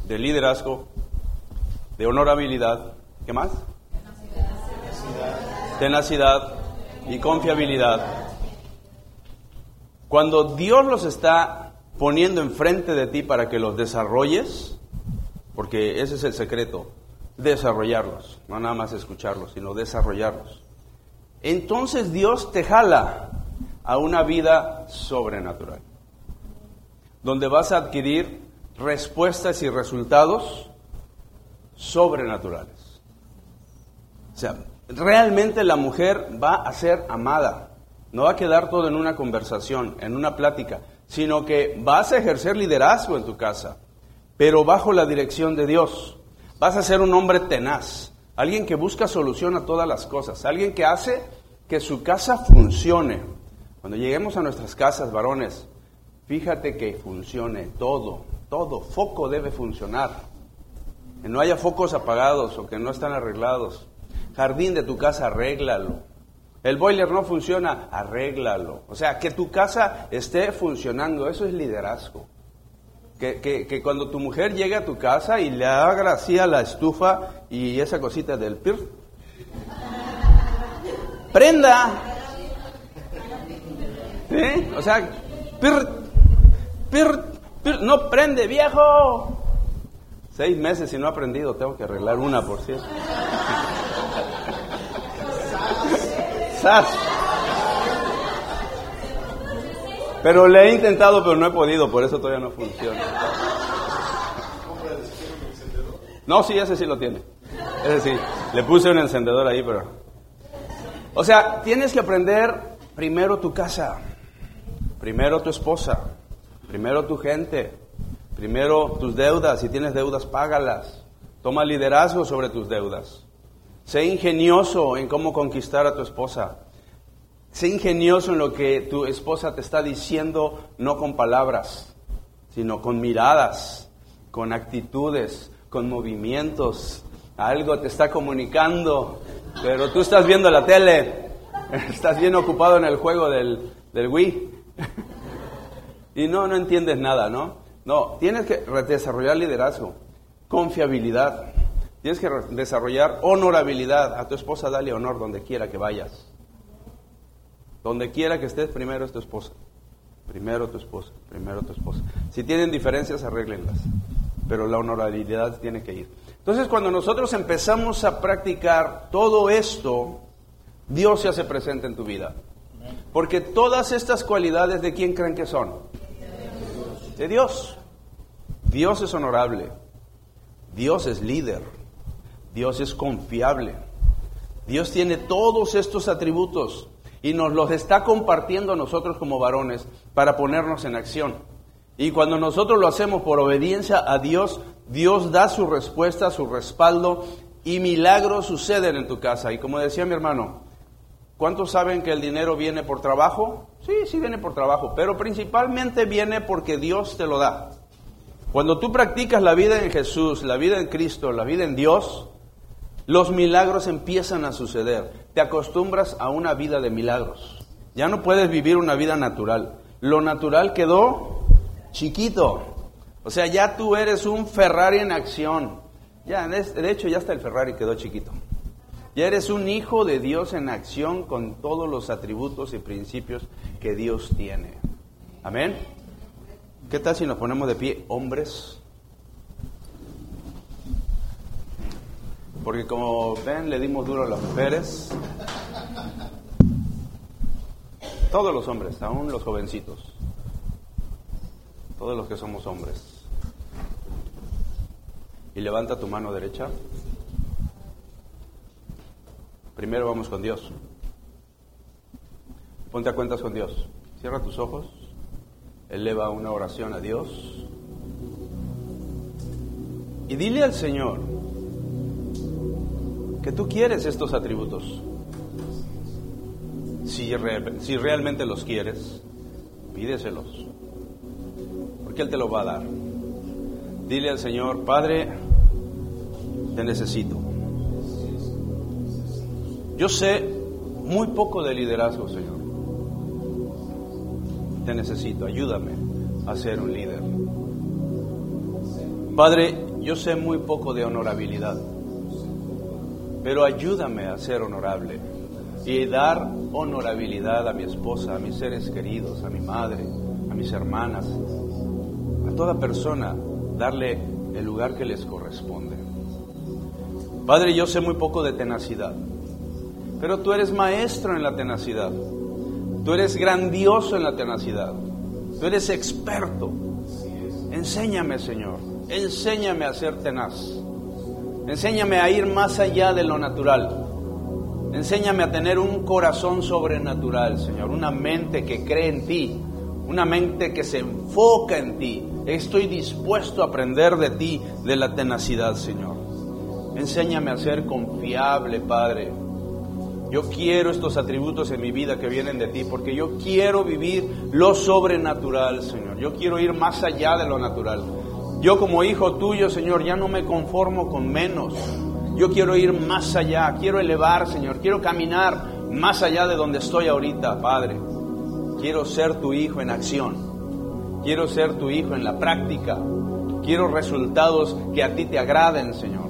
de liderazgo, de honorabilidad, ¿qué más? Tenacidad y confiabilidad. Cuando Dios los está poniendo enfrente de ti para que los desarrolles, porque ese es el secreto, desarrollarlos, no nada más escucharlos, sino desarrollarlos. Entonces Dios te jala a una vida sobrenatural, donde vas a adquirir respuestas y resultados sobrenaturales. O sea, realmente la mujer va a ser amada, no va a quedar todo en una conversación, en una plática, sino que vas a ejercer liderazgo en tu casa, pero bajo la dirección de Dios. Vas a ser un hombre tenaz, alguien que busca solución a todas las cosas, alguien que hace que su casa funcione. Cuando lleguemos a nuestras casas, varones, fíjate que funcione todo, todo, foco debe funcionar. Que no haya focos apagados o que no están arreglados. Jardín de tu casa, arréglalo. El boiler no funciona, arréglalo. O sea, que tu casa esté funcionando, eso es liderazgo. Que, cuando tu mujer llegue a tu casa y le haga así a la estufa y esa cosita del pir, prenda. ¿Sí? O sea, pir, pir, pir, no prende, viejo. Seis meses y no ha aprendido, tengo que arreglar una, por cierto. ¡Sas! Pero le he intentado, pero no he podido, por eso todavía no funciona. No, sí, ese sí lo tiene. Ese sí. Le puse un encendedor ahí, pero. O sea, tienes que aprender primero tu casa, primero tu esposa, primero tu gente, primero tus deudas. Si tienes deudas, págalas. Toma liderazgo sobre tus deudas. Sé ingenioso en cómo conquistar a tu esposa. Sé ingenioso en lo que tu esposa te está diciendo, no con palabras, sino con miradas, con actitudes, con movimientos. Algo te está comunicando, pero tú estás viendo la tele, estás bien ocupado en el juego del, del Wii. Y no, no entiendes nada, ¿no? No, tienes que desarrollar liderazgo, confiabilidad, tienes que desarrollar honorabilidad. A tu esposa dale honor donde quiera que vayas. Donde quiera que estés, primero es tu esposa. Primero tu esposa, primero tu esposa. Si tienen diferencias, arréglenlas. Pero la honorabilidad tiene que ir. Entonces, cuando nosotros empezamos a practicar todo esto, Dios se hace presente en tu vida. Porque todas estas cualidades, ¿de quién creen que son? De Dios. Dios es honorable. Dios es líder. Dios es confiable. Dios tiene todos estos atributos y nos los está compartiendo a nosotros como varones para ponernos en acción. Y cuando nosotros lo hacemos por obediencia a Dios, Dios da su respuesta, su respaldo y milagros suceden en tu casa. Y como decía mi hermano, ¿cuántos saben que el dinero viene por trabajo? Sí, sí viene por trabajo, pero principalmente viene porque Dios te lo da. Cuando tú practicas la vida en Jesús, la vida en Cristo, la vida en Dios, los milagros empiezan a suceder te acostumbras a una vida de milagros. Ya no puedes vivir una vida natural. Lo natural quedó chiquito. O sea, ya tú eres un Ferrari en acción. Ya, de hecho, ya hasta el Ferrari quedó chiquito. Ya eres un hijo de Dios en acción con todos los atributos y principios que Dios tiene. Amén. ¿Qué tal si nos ponemos de pie, hombres? Porque como ven, le dimos duro a las mujeres. Todos los hombres, aún los jovencitos. Todos los que somos hombres. Y levanta tu mano derecha. Primero vamos con Dios. Ponte a cuentas con Dios. Cierra tus ojos. Eleva una oración a Dios. Y dile al Señor que tú quieres estos atributos. Si, realmente los quieres, pídeselos. Porque Él te lo va a dar. Dile al Señor, Padre, te necesito. Yo sé muy poco de liderazgo, Señor. Te necesito, ayúdame a ser un líder. Padre, yo sé muy poco de honorabilidad, pero ayúdame a ser honorable y dar honorabilidad a mi esposa, a mis seres queridos, a mi madre, a mis hermanas, a toda persona, darle el lugar que les corresponde. Padre, yo sé muy poco de tenacidad. Pero tú eres maestro en la tenacidad. Tú eres grandioso en la tenacidad. Tú eres experto. Enséñame, Señor. Enséñame a ser tenaz. Enséñame a ir más allá de lo natural. Enséñame a tener un corazón sobrenatural, Señor. Una mente que cree en ti. Una mente que se enfoca en ti. Estoy dispuesto a aprender de ti, de la tenacidad, Señor. Enséñame a ser confiable, Padre yo quiero estos atributos en mi vida que vienen de ti, porque yo quiero vivir lo sobrenatural, Señor. Yo quiero ir más allá de lo natural. Yo como hijo tuyo, Señor, ya no me conformo con menos. Yo quiero ir más allá, quiero elevar, Señor, quiero caminar más allá de donde estoy ahorita, Padre. Quiero ser tu hijo en acción. Quiero ser tu hijo en la práctica. Quiero resultados que a ti te agraden, Señor.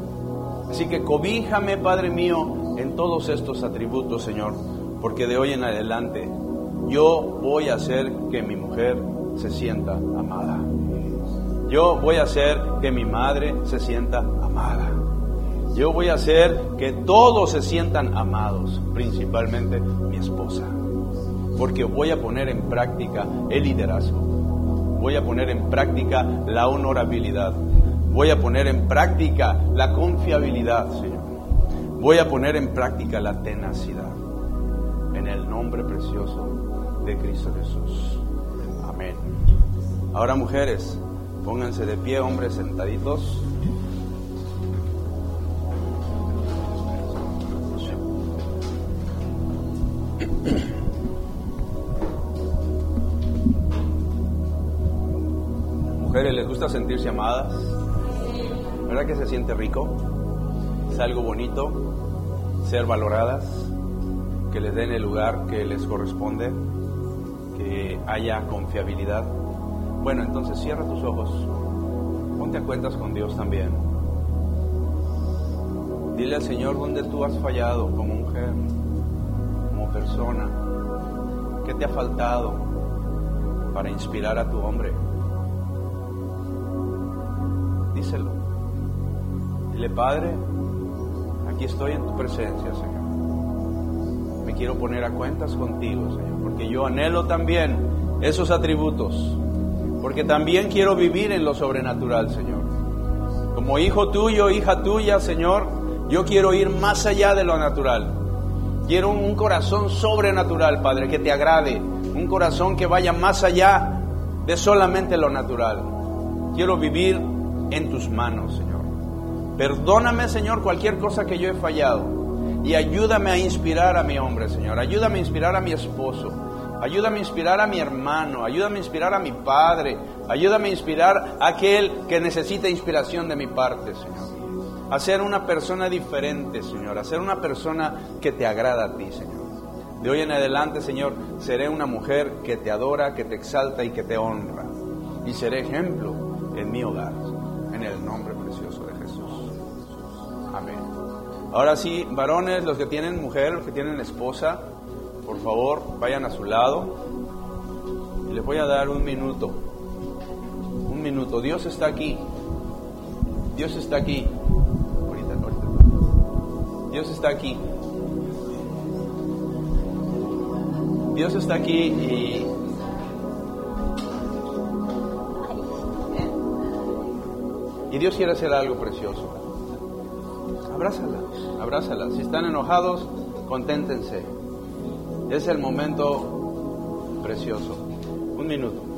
Así que cobíjame, Padre mío, en todos estos atributos, Señor, porque de hoy en adelante yo voy a hacer que mi mujer se sienta amada. Yo voy a hacer que mi madre se sienta amada. Yo voy a hacer que todos se sientan amados, principalmente mi esposa. Porque voy a poner en práctica el liderazgo. Voy a poner en práctica la honorabilidad. Voy a poner en práctica la confiabilidad, Señor voy a poner en práctica la tenacidad. En el nombre precioso de Cristo Jesús. Amén. Ahora mujeres, pónganse de pie, hombres sentaditos. Mujeres, ¿les gusta sentirse amadas? ¿Verdad que se siente rico? Es algo bonito ser valoradas, que les den el lugar que les corresponde, que haya confiabilidad. Bueno, entonces cierra tus ojos, ponte a cuentas con Dios también. Dile al Señor dónde tú has fallado como mujer, como persona, qué te ha faltado para inspirar a tu hombre. Díselo. Dile, Padre, aquí estoy en tu presencia, Señor. Me quiero poner a cuentas contigo, Señor, porque yo anhelo también esos atributos, porque también quiero vivir en lo sobrenatural, Señor. Como hijo tuyo, hija tuya, Señor, yo quiero ir más allá de lo natural. Quiero un corazón sobrenatural, Padre, que te agrade, un corazón que vaya más allá de solamente lo natural. Quiero vivir en tus manos, Señor. Perdóname, Señor, cualquier cosa que yo he fallado. Y ayúdame a inspirar a mi hombre, Señor. Ayúdame a inspirar a mi esposo. Ayúdame a inspirar a mi hermano. Ayúdame a inspirar a mi padre. Ayúdame a inspirar a aquel que necesita inspiración de mi parte, Señor. a ser una persona diferente, Señor, a ser una persona que te agrada a ti, Señor. De hoy en adelante, Señor, seré una mujer que te adora, que te exalta y que te honra. Y seré ejemplo en mi hogar, en el nombre precioso de Jesús. Amén. Ahora sí, varones, los que tienen mujer, los que tienen esposa, por favor, vayan a su lado. Les voy a dar un minuto. Un minuto. Dios está aquí. Dios está aquí. Ahorita, ahorita. Dios está aquí. Dios está aquí y y Dios quiere hacer algo precioso. Abrázala, abrázala. Si están enojados, conténtense. Es el momento precioso. Un minuto.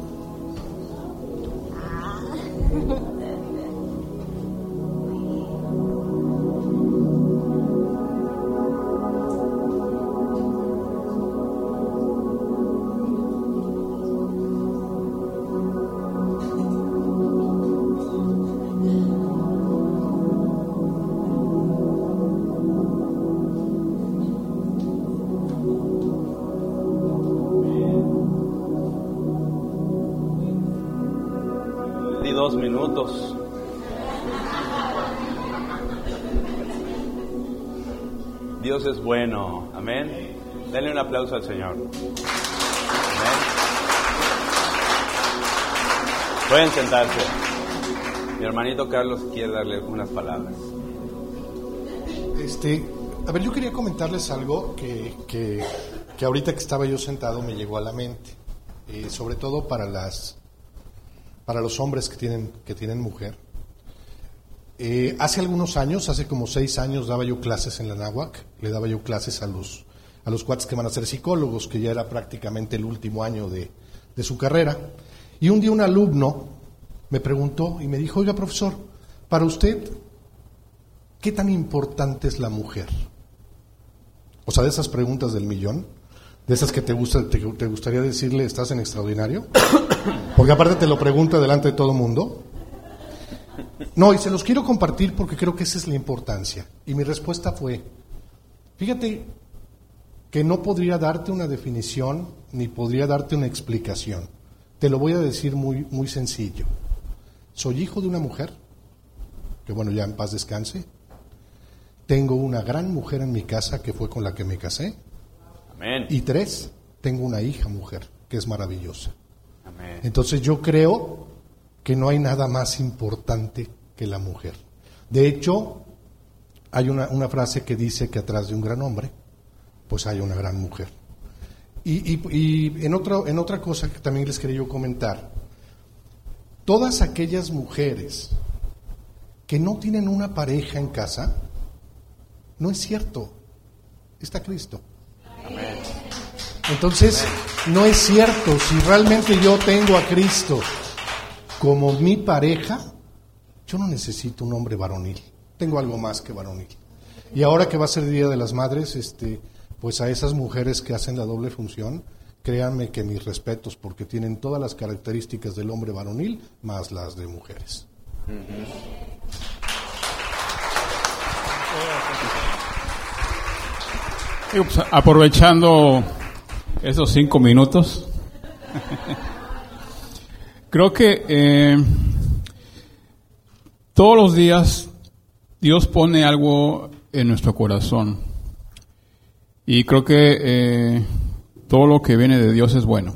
Pueden sentarse. Mi hermanito Carlos quiere darle unas palabras. Este, a ver, yo quería comentarles algo que, que, que ahorita que estaba yo sentado me llegó a la mente, eh, sobre todo para las para los hombres que tienen que tienen mujer. Eh, hace algunos años, hace como seis años, daba yo clases en la náhuac, le daba yo clases a los a los cuates que van a ser psicólogos, que ya era prácticamente el último año de, de su carrera. Y un día un alumno me preguntó y me dijo, oiga profesor, para usted, ¿qué tan importante es la mujer? O sea, de esas preguntas del millón, de esas que te, gusta, te, te gustaría decirle, estás en extraordinario, porque aparte te lo pregunta delante de todo el mundo. No, y se los quiero compartir porque creo que esa es la importancia. Y mi respuesta fue, fíjate que no podría darte una definición ni podría darte una explicación. Te lo voy a decir muy, muy sencillo. Soy hijo de una mujer, que bueno, ya en paz descanse. Tengo una gran mujer en mi casa que fue con la que me casé. Amén. Y tres, tengo una hija mujer que es maravillosa. Amén. Entonces yo creo que no hay nada más importante que la mujer. De hecho, hay una, una frase que dice que atrás de un gran hombre, pues hay una gran mujer. Y, y- y en, otro, en otra cosa que también les quería yo comentar, todas aquellas mujeres que no tienen una pareja en casa, no es cierto, está Cristo. Entonces, no es cierto, si realmente yo tengo a Cristo como mi pareja, yo no necesito un hombre varonil, tengo algo más que varonil. Y ahora que va a ser Día de las Madres, este, pues a esas mujeres que hacen la doble función, créanme que mis respetos, porque tienen todas las características del hombre varonil más las de mujeres. Pues, aprovechando esos cinco minutos, creo que eh, todos los días Dios pone algo en nuestro corazón. Y creo que eh, todo lo que viene de Dios es bueno.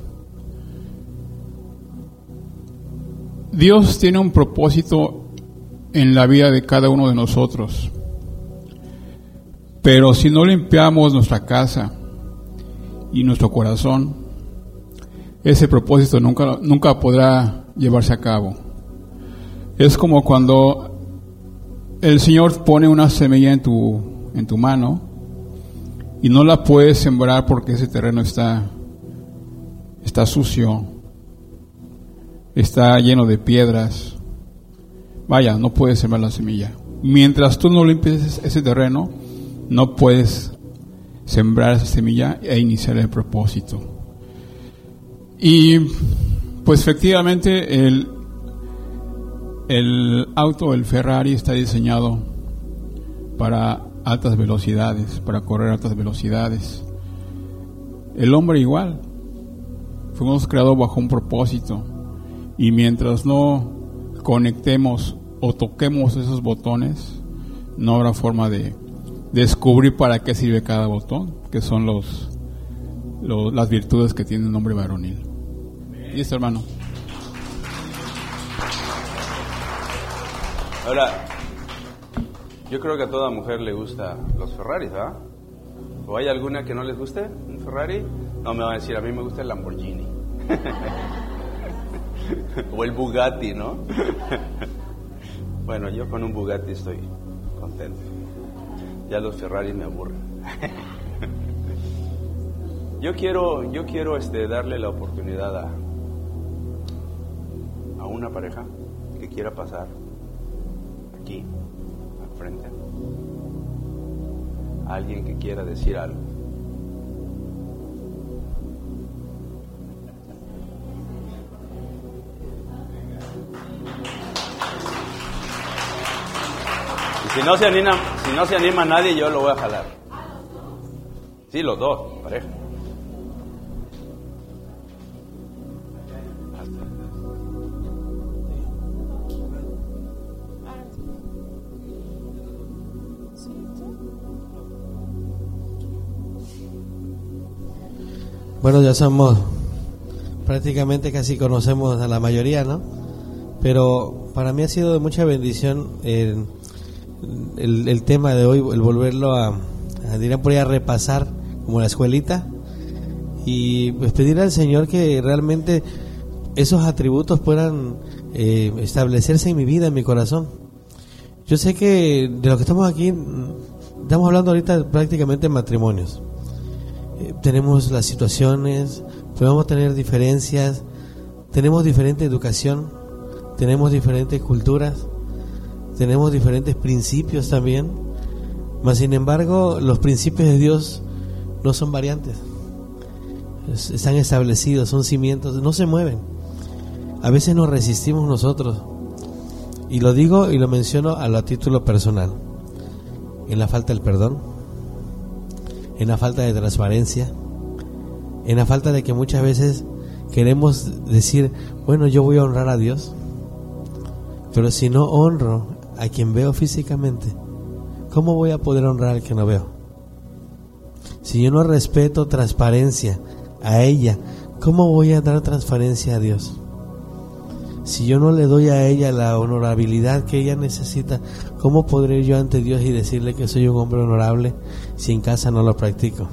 Dios tiene un propósito en la vida de cada uno de nosotros. Pero si no limpiamos nuestra casa y nuestro corazón, ese propósito nunca, nunca podrá llevarse a cabo. Es como cuando el Señor pone una semilla en tu, en tu mano y no la puedes sembrar porque ese terreno está, está sucio, está lleno de piedras. Vaya, no puedes sembrar la semilla. Mientras tú no limpies ese terreno, no puedes sembrar esa semilla e iniciar el propósito. Y pues efectivamente el, el auto, el Ferrari está diseñado para altas velocidades, para correr altas velocidades. El hombre igual. Fuimos creados bajo un propósito. Y mientras no conectemos o toquemos esos botones, no habrá forma de descubrir para qué sirve cada botón, que son los, las virtudes que tiene un hombre varonil. Y esto, hermano. Ahora, yo creo que a toda mujer le gusta los Ferraris, ¿verdad? ¿O hay alguna que no les guste un Ferrari? No me va a decir, a mí me gusta el Lamborghini. o el Bugatti, ¿no? bueno, yo con un Bugatti estoy contento. Ya los Ferrari me aburren. yo quiero, yo quiero este, darle la oportunidad a, a una pareja que quiera pasar aquí, Alguien que quiera decir algo. Si no se anima, si no se anima nadie, yo lo voy a jalar. Sí, los dos, pareja. Bueno, ya somos prácticamente casi conocemos a la mayoría, ¿no? Pero para mí ha sido de mucha bendición el, el, tema de hoy, el volverlo a, a, por ahí a repasar como la escuelita y pues pedir al Señor que realmente esos atributos puedan eh, establecerse en mi vida, en mi corazón. Yo sé que de lo que estamos aquí, estamos hablando ahorita prácticamente de matrimonios eh, tenemos las situaciones, podemos tener diferencias, tenemos diferente educación, tenemos diferentes culturas, tenemos diferentes principios también, mas sin embargo los principios de Dios no son variantes, están establecidos, son cimientos, no se mueven. A veces nos resistimos nosotros, y lo digo y lo menciono a, lo, título personal, en la falta del perdón en la falta de transparencia, en la falta de que muchas veces queremos decir, bueno, yo voy a honrar a Dios, pero si no honro a quien veo físicamente, ¿cómo voy a poder honrar al que no veo? Si yo no respeto transparencia a ella, ¿cómo voy a dar transparencia a Dios? Si yo no le doy a ella la honorabilidad que ella necesita, ¿cómo podré yo ante Dios y decirle que soy un hombre honorable si en casa no lo practico?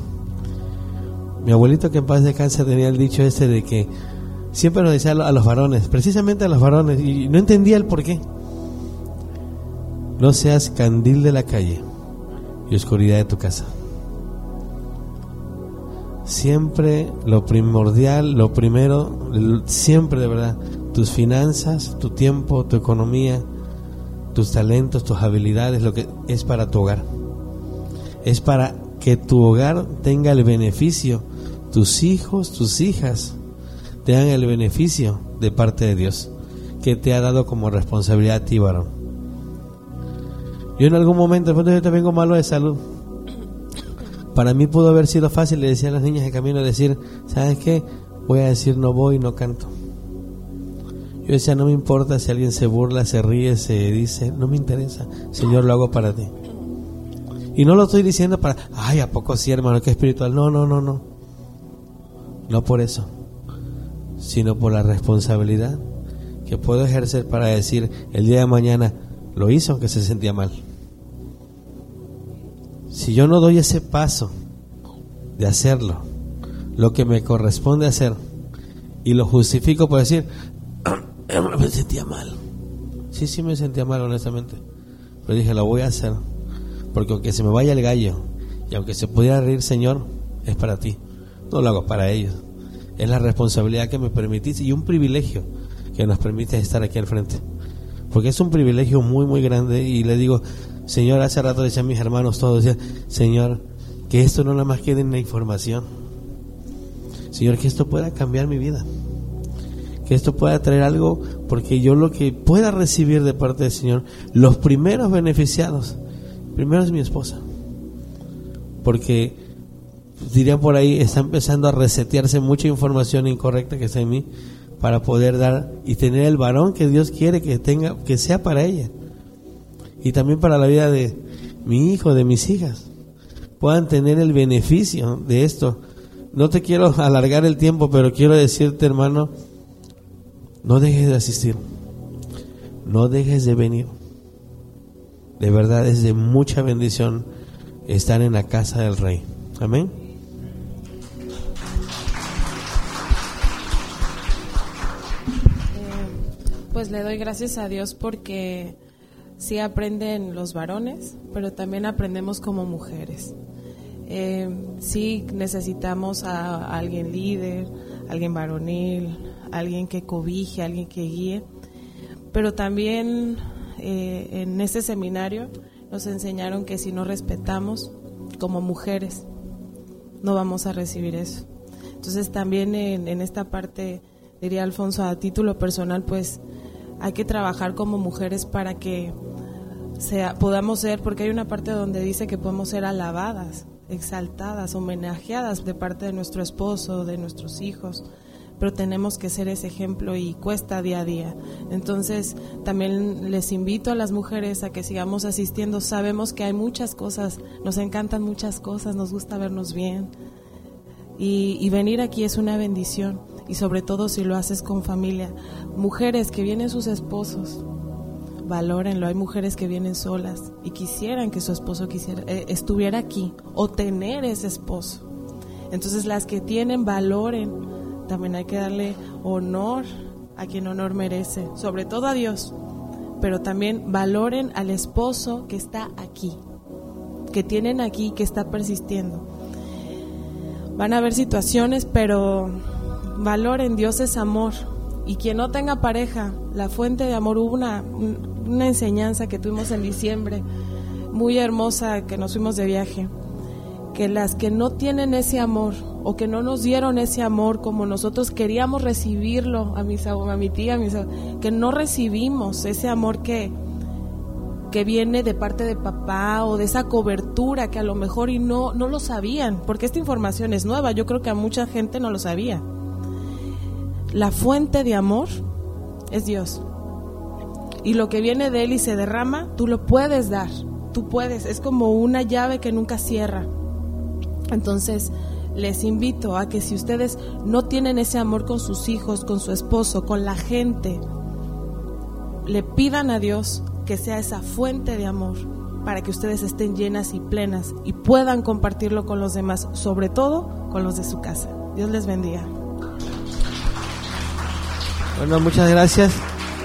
Mi abuelito que en paz de casa tenía el dicho este de que siempre nos decía a los varones, precisamente a los varones, y no entendía el por qué. No seas candil de la calle y oscuridad de tu casa. Siempre lo primordial, lo primero, siempre de verdad, tus finanzas, tu tiempo, tu economía, tus talentos, tus habilidades, lo que es para tu hogar. Es para que tu hogar tenga el beneficio, tus hijos, tus hijas tengan el beneficio de parte de Dios, que te ha dado como responsabilidad a ti, varón. Yo en algún momento, después yo te vengo malo de salud. Para mí pudo haber sido fácil, le decía a las niñas de camino, decir, ¿sabes qué? Voy a decir no voy, no canto. Yo decía, no me importa si alguien se burla, se ríe, se dice, no me interesa. Señor, lo hago para ti. Y no lo estoy diciendo para, ay, ¿a poco sí, hermano? Que espiritual. No, no, no, no. No por eso, sino por la responsabilidad que puedo ejercer para decir, el día de mañana lo hizo aunque se sentía mal. Si yo no doy ese paso de hacerlo, lo que me corresponde hacer, y lo justifico por decir, me sentía mal. Sí, sí me sentía mal, honestamente. Pero dije, lo voy a hacer. Porque aunque se me vaya el gallo y aunque se pudiera reír, Señor, es para ti. No lo hago para ellos. Es la responsabilidad que me permitiste y un privilegio que nos permite estar aquí al frente. Porque es un privilegio muy, muy grande. Y le digo, Señor, hace rato decían mis hermanos todos, decían, Señor, que esto no nada más quede en la información. Señor, que esto pueda cambiar mi vida que esto pueda traer algo, porque yo lo que pueda recibir de parte del Señor, los primeros beneficiados, primero es mi esposa. Porque diría por ahí, está empezando a resetearse mucha información incorrecta que está en mí para poder dar y tener el varón que Dios quiere que tenga, que sea para ella. Y también para la vida de mi hijo, de mis hijas. Puedan tener el beneficio de esto. No te quiero alargar el tiempo, pero quiero decirte, hermano, no dejes de asistir. No dejes de venir. De verdad es de mucha bendición estar en la casa del rey. Amén. Pues le doy gracias a Dios porque sí aprenden los varones, pero también aprendemos como mujeres. Eh, sí necesitamos a, alguien líder, alguien varonil, alguien que cobije, alguien que guíe, pero también eh, en este seminario nos enseñaron que si no respetamos como mujeres, no vamos a recibir eso. Entonces también en, esta parte, diría Alfonso, a título personal, pues hay que trabajar como mujeres para que podamos ser, porque hay una parte donde dice que podemos ser alabadas, exaltadas, homenajeadas de parte de nuestro esposo, de nuestros hijos, pero tenemos que ser ese ejemplo y cuesta día a día. Entonces, también les invito a las mujeres a que sigamos asistiendo. Sabemos que hay muchas cosas, nos encantan muchas cosas, nos gusta vernos bien. Y, venir aquí es una bendición y sobre todo si lo haces con familia. Mujeres que vienen sus esposos, valórenlo. Hay mujeres que vienen solas y quisieran que su esposo quisiera, eh, estuviera aquí o tener ese esposo. Entonces las que tienen, valoren. También hay que darle honor a quien honor merece, sobre todo a Dios, pero también valoren al esposo que está aquí, que tienen aquí, que está persistiendo. Van a haber situaciones, pero valoren, Dios es amor. Y quien no tenga pareja, la fuente de amor, hubo una, una enseñanza que tuvimos en diciembre, muy hermosa, que nos fuimos de viaje, que las que no tienen ese amor o que no nos dieron ese amor como nosotros queríamos recibirlo, a, mis, a mi tía, a que no recibimos ese amor que, que viene de parte de papá o de esa cobertura que a lo mejor y no, no lo sabían, porque esta información es nueva, yo creo que a mucha gente no lo sabía la fuente de amor es Dios. Y lo que viene de Él y se derrama, tú lo puedes dar. Tú puedes. Es como una llave que nunca cierra. Entonces, les invito a que si ustedes no tienen ese amor con sus hijos, con su esposo, con la gente, le pidan a Dios que sea esa fuente de amor para que ustedes estén llenas y plenas y puedan compartirlo con los demás, sobre todo con los de su casa. Dios les bendiga. Bueno, muchas gracias.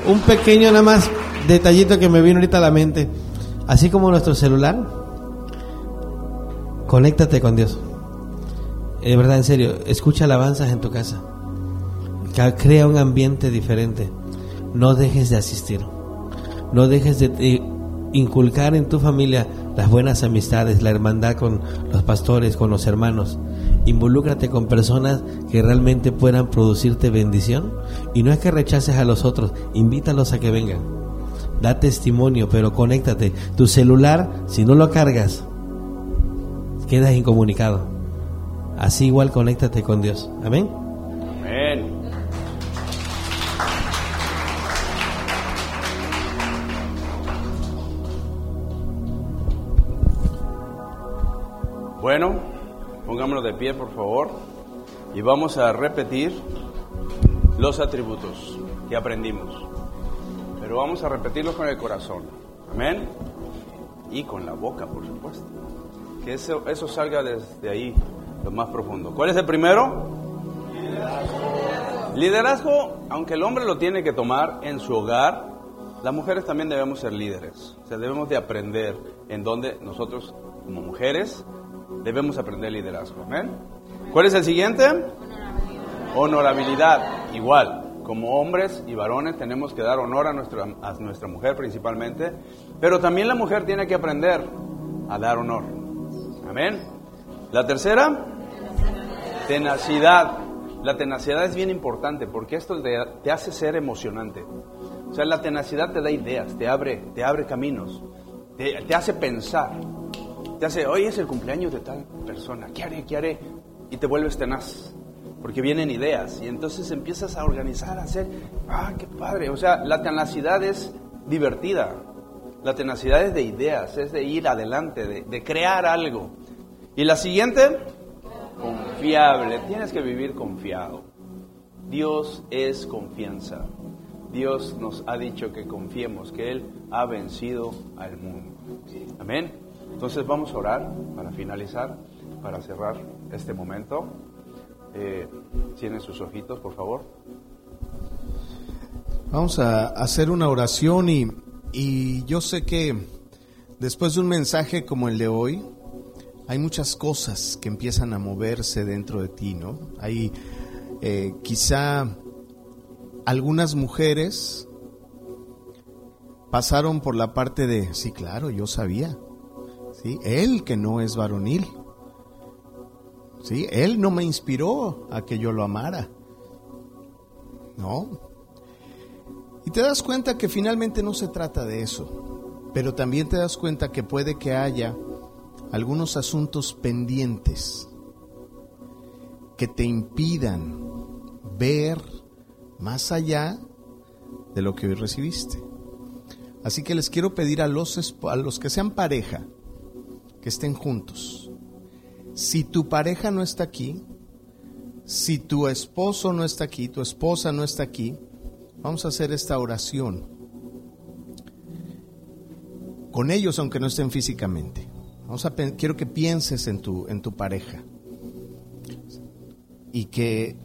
Un pequeño nada más detallito que me vino ahorita a la mente. Así como nuestro celular, conéctate con Dios. De verdad, en serio, escucha alabanzas en tu casa. Crea un ambiente diferente. No dejes de asistir. No dejes de inculcar en tu familia las buenas amistades, la hermandad con los pastores, con los hermanos. Involúcrate con personas que realmente puedan producirte bendición. Y no es que rechaces a los otros, invítalos a que vengan. Da testimonio, pero conéctate. Tu celular, si no lo cargas, quedas incomunicado. Así igual conéctate con Dios. Amén. Amén. Bueno, pongámoslo de pie, por favor, y vamos a repetir los atributos que aprendimos. Pero vamos a repetirlos con el corazón. Amén. Y con la boca, por supuesto. Que eso, eso salga desde ahí, lo más profundo. ¿Cuál es el primero? Liderazgo. Liderazgo, aunque el hombre lo tiene que tomar en su hogar, las mujeres también debemos ser líderes. O sea, debemos de aprender en donde nosotros, como mujeres, debemos aprender liderazgo. Amén. ¿Cuál es el siguiente? Honorabilidad. Honorabilidad. Igual, como hombres y varones tenemos que dar honor a nuestra, a nuestra mujer principalmente, pero también la mujer tiene que aprender a dar honor. Amén. La tercera, tenacidad. La tenacidad es bien importante porque esto te, hace ser emocionante. O sea, la tenacidad te da ideas, te abre, te abre caminos. te, te hace pensar, te hace, hoy es el cumpleaños de tal persona, ¿qué haré? ¿Qué haré? Y te vuelves tenaz, porque vienen ideas y entonces empiezas a organizar, a hacer, ah, qué padre. O sea, la tenacidad es divertida, la tenacidad es de ideas, es de ir adelante, de, de crear algo. Y la siguiente, confiable, tienes que vivir confiado. Dios es confianza. Dios nos ha dicho que confiemos, que Él ha vencido al mundo. Amén. Entonces vamos a orar para finalizar, para cerrar este momento. Eh, Tienen sus ojitos, por favor. Vamos a hacer una oración y, y yo sé que después de un mensaje como el de hoy, hay muchas cosas que empiezan a moverse dentro de ti, ¿no? Hay eh, quizá algunas mujeres pasaron por la parte de, sí, claro, yo sabía, ¿sí? Él que no es varonil, ¿sí? Él no me inspiró a que yo lo amara, ¿no? Y te das cuenta que finalmente no se trata de eso, pero también te das cuenta que puede que haya algunos asuntos pendientes que te impidan ver más allá de lo que hoy recibiste. Así que les quiero pedir a los, a los que sean pareja, que estén juntos. Si tu pareja no está aquí, si tu esposo no está aquí, tu esposa no está aquí, vamos a hacer esta oración con ellos aunque no estén físicamente. Quiero que pienses en tu, en tu pareja y que,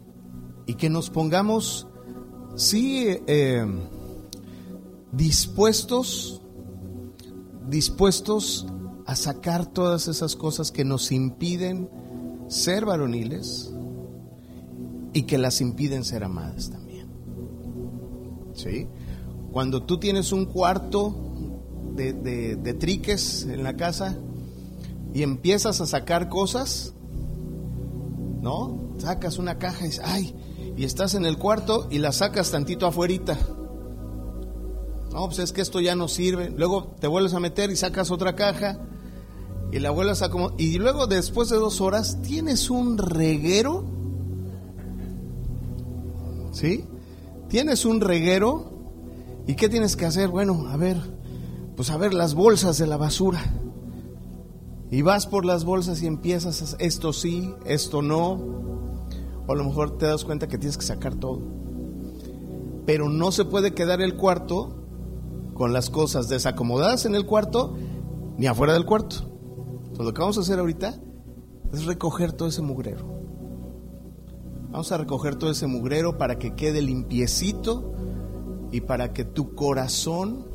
y que nos pongamos, sí, eh, dispuestos, dispuestos a sacar todas esas cosas que nos impiden ser varoniles y que las impiden ser amadas también. ¿Sí? Cuando tú tienes un cuarto de, de, de triques en la casa, y empiezas a sacar cosas, ¿no? Sacas una caja y dices, ay, y estás en el cuarto y la sacas tantito afuerita. No, pues es que esto ya no sirve. Luego te vuelves a meter y sacas otra caja y la vuelves a como y luego después de dos horas tienes un reguero, ¿sí? Tienes un reguero y qué tienes que hacer? Bueno, a ver, pues a ver las bolsas de la basura. Y vas por las bolsas y empiezas, a, esto sí, esto no. O a lo mejor te das cuenta que tienes que sacar todo. Pero no se puede quedar el cuarto con las cosas desacomodadas en el cuarto ni afuera del cuarto. Entonces lo que vamos a hacer ahorita es recoger todo ese mugrero. Vamos a recoger todo ese mugrero para que quede limpiecito y para que tu corazón,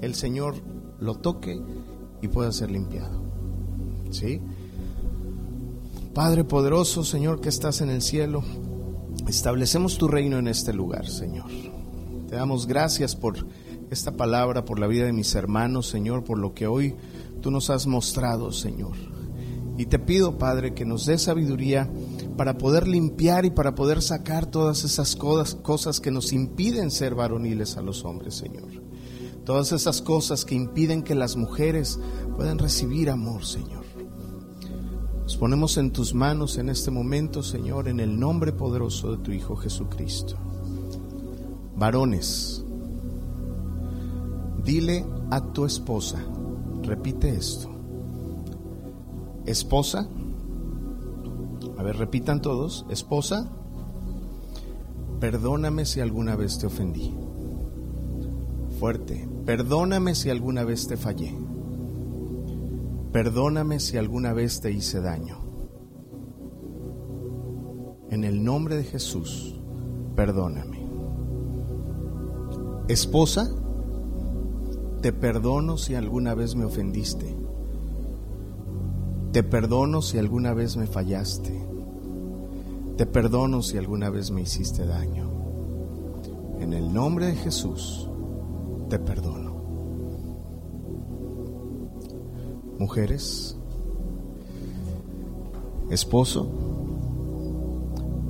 el Señor, lo toque y pueda ser limpiado. ¿Sí? Padre poderoso, Señor, que estás en el cielo, establecemos tu reino en este lugar, Señor. Te damos gracias por esta palabra, por la vida de mis hermanos, Señor, por lo que hoy tú nos has mostrado, Señor. Y te pido, Padre, que nos dé sabiduría para poder limpiar y para poder sacar todas esas cosas, que nos impiden ser varoniles a los hombres, Señor. Todas esas cosas que impiden que las mujeres puedan recibir amor, Señor. Nos ponemos en tus manos en este momento, Señor, en el nombre poderoso de tu Hijo Jesucristo. Varones, dile a tu esposa, repite esto. Esposa, a ver, repitan todos, esposa, perdóname si alguna vez te ofendí. Fuerte, perdóname si alguna vez te fallé. Perdóname si alguna vez te hice daño. En el nombre de Jesús, perdóname. Esposa, te perdono si alguna vez me ofendiste. Te perdono si alguna vez me fallaste. Te perdono si alguna vez me hiciste daño. En el nombre de Jesús, te perdono. Mujeres, esposo,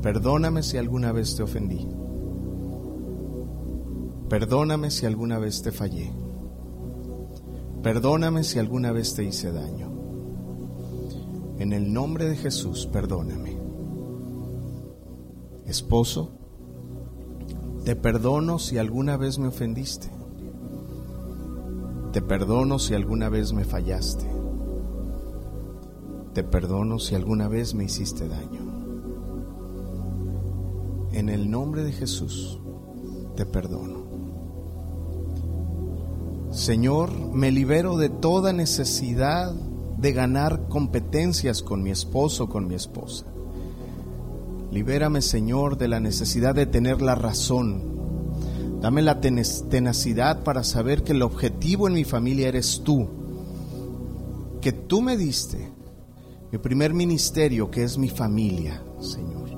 perdóname si alguna vez te ofendí. Perdóname si alguna vez te fallé. Perdóname si alguna vez te hice daño. En el nombre de Jesús, perdóname. Esposo, te perdono si alguna vez me ofendiste. Te perdono si alguna vez me fallaste. Te perdono si alguna vez me hiciste daño. En el nombre de Jesús, te perdono. Señor, me libero de toda necesidad de ganar competencias con mi esposo con mi esposa. Libérame, Señor, de la necesidad de tener la razón. Dame la tenacidad para saber que el objetivo en mi familia eres tú, que tú me diste mi primer ministerio, que es mi familia, Señor.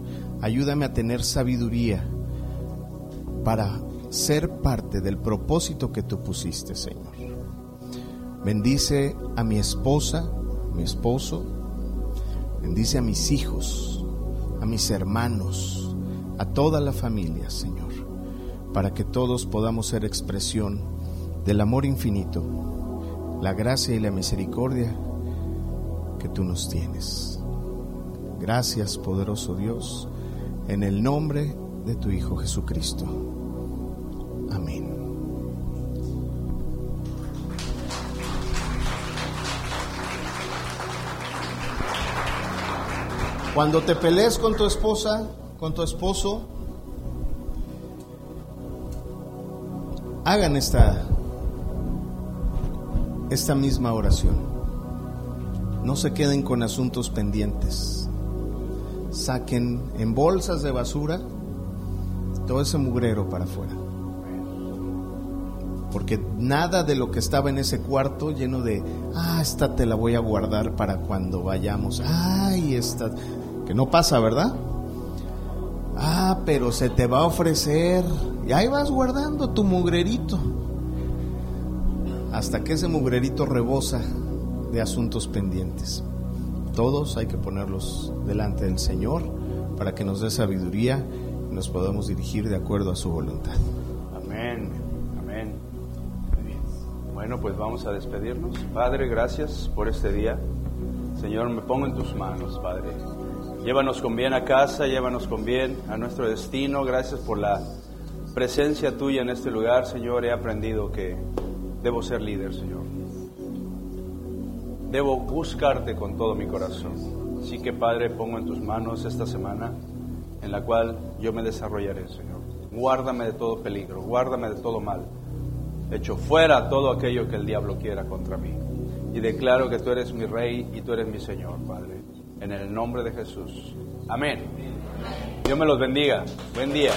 Ayúdame a tener sabiduría para ser parte del propósito que tú pusiste, Señor. Bendice a mi esposa, mi esposo. Bendice a mis hijos, a mis hermanos, a toda la familia, Señor, para que todos podamos ser expresión del amor infinito, la gracia y la misericordia que tú nos tienes. Gracias, poderoso Dios, en el nombre de tu Hijo Jesucristo. Amén. Cuando te pelees con tu esposa, con tu esposo, hagan esta, esta misma oración. No se queden con asuntos pendientes. Saquen en bolsas de basura todo ese mugrero para afuera. Porque nada de lo que estaba en ese cuarto lleno de, ah, esta te la voy a guardar para cuando vayamos. Ay, esta que no pasa, ¿verdad? Ah, pero se te va a ofrecer. Y ahí vas guardando tu mugrerito. Hasta que ese mugrerito rebosa de asuntos pendientes. Todos hay que ponerlos delante del Señor para que nos dé sabiduría y nos podamos dirigir de acuerdo a su voluntad. Amén, amén. Bueno, pues vamos a despedirnos. Padre, gracias por este día. Señor, me pongo en tus manos, Padre. Llévanos con bien a casa, llévanos con bien a nuestro destino. Gracias por la presencia tuya en este lugar, Señor. He aprendido que debo ser líder, Señor. Debo buscarte con todo mi corazón. Así que, Padre, pongo en tus manos esta semana en la cual yo me desarrollaré, Señor. Guárdame de todo peligro, guárdame de todo mal. Echo fuera todo aquello que el diablo quiera contra mí. Y declaro que tú eres mi rey y tú eres mi Señor, Padre en el nombre de Jesús. Amén. Dios me los bendiga. Buen día.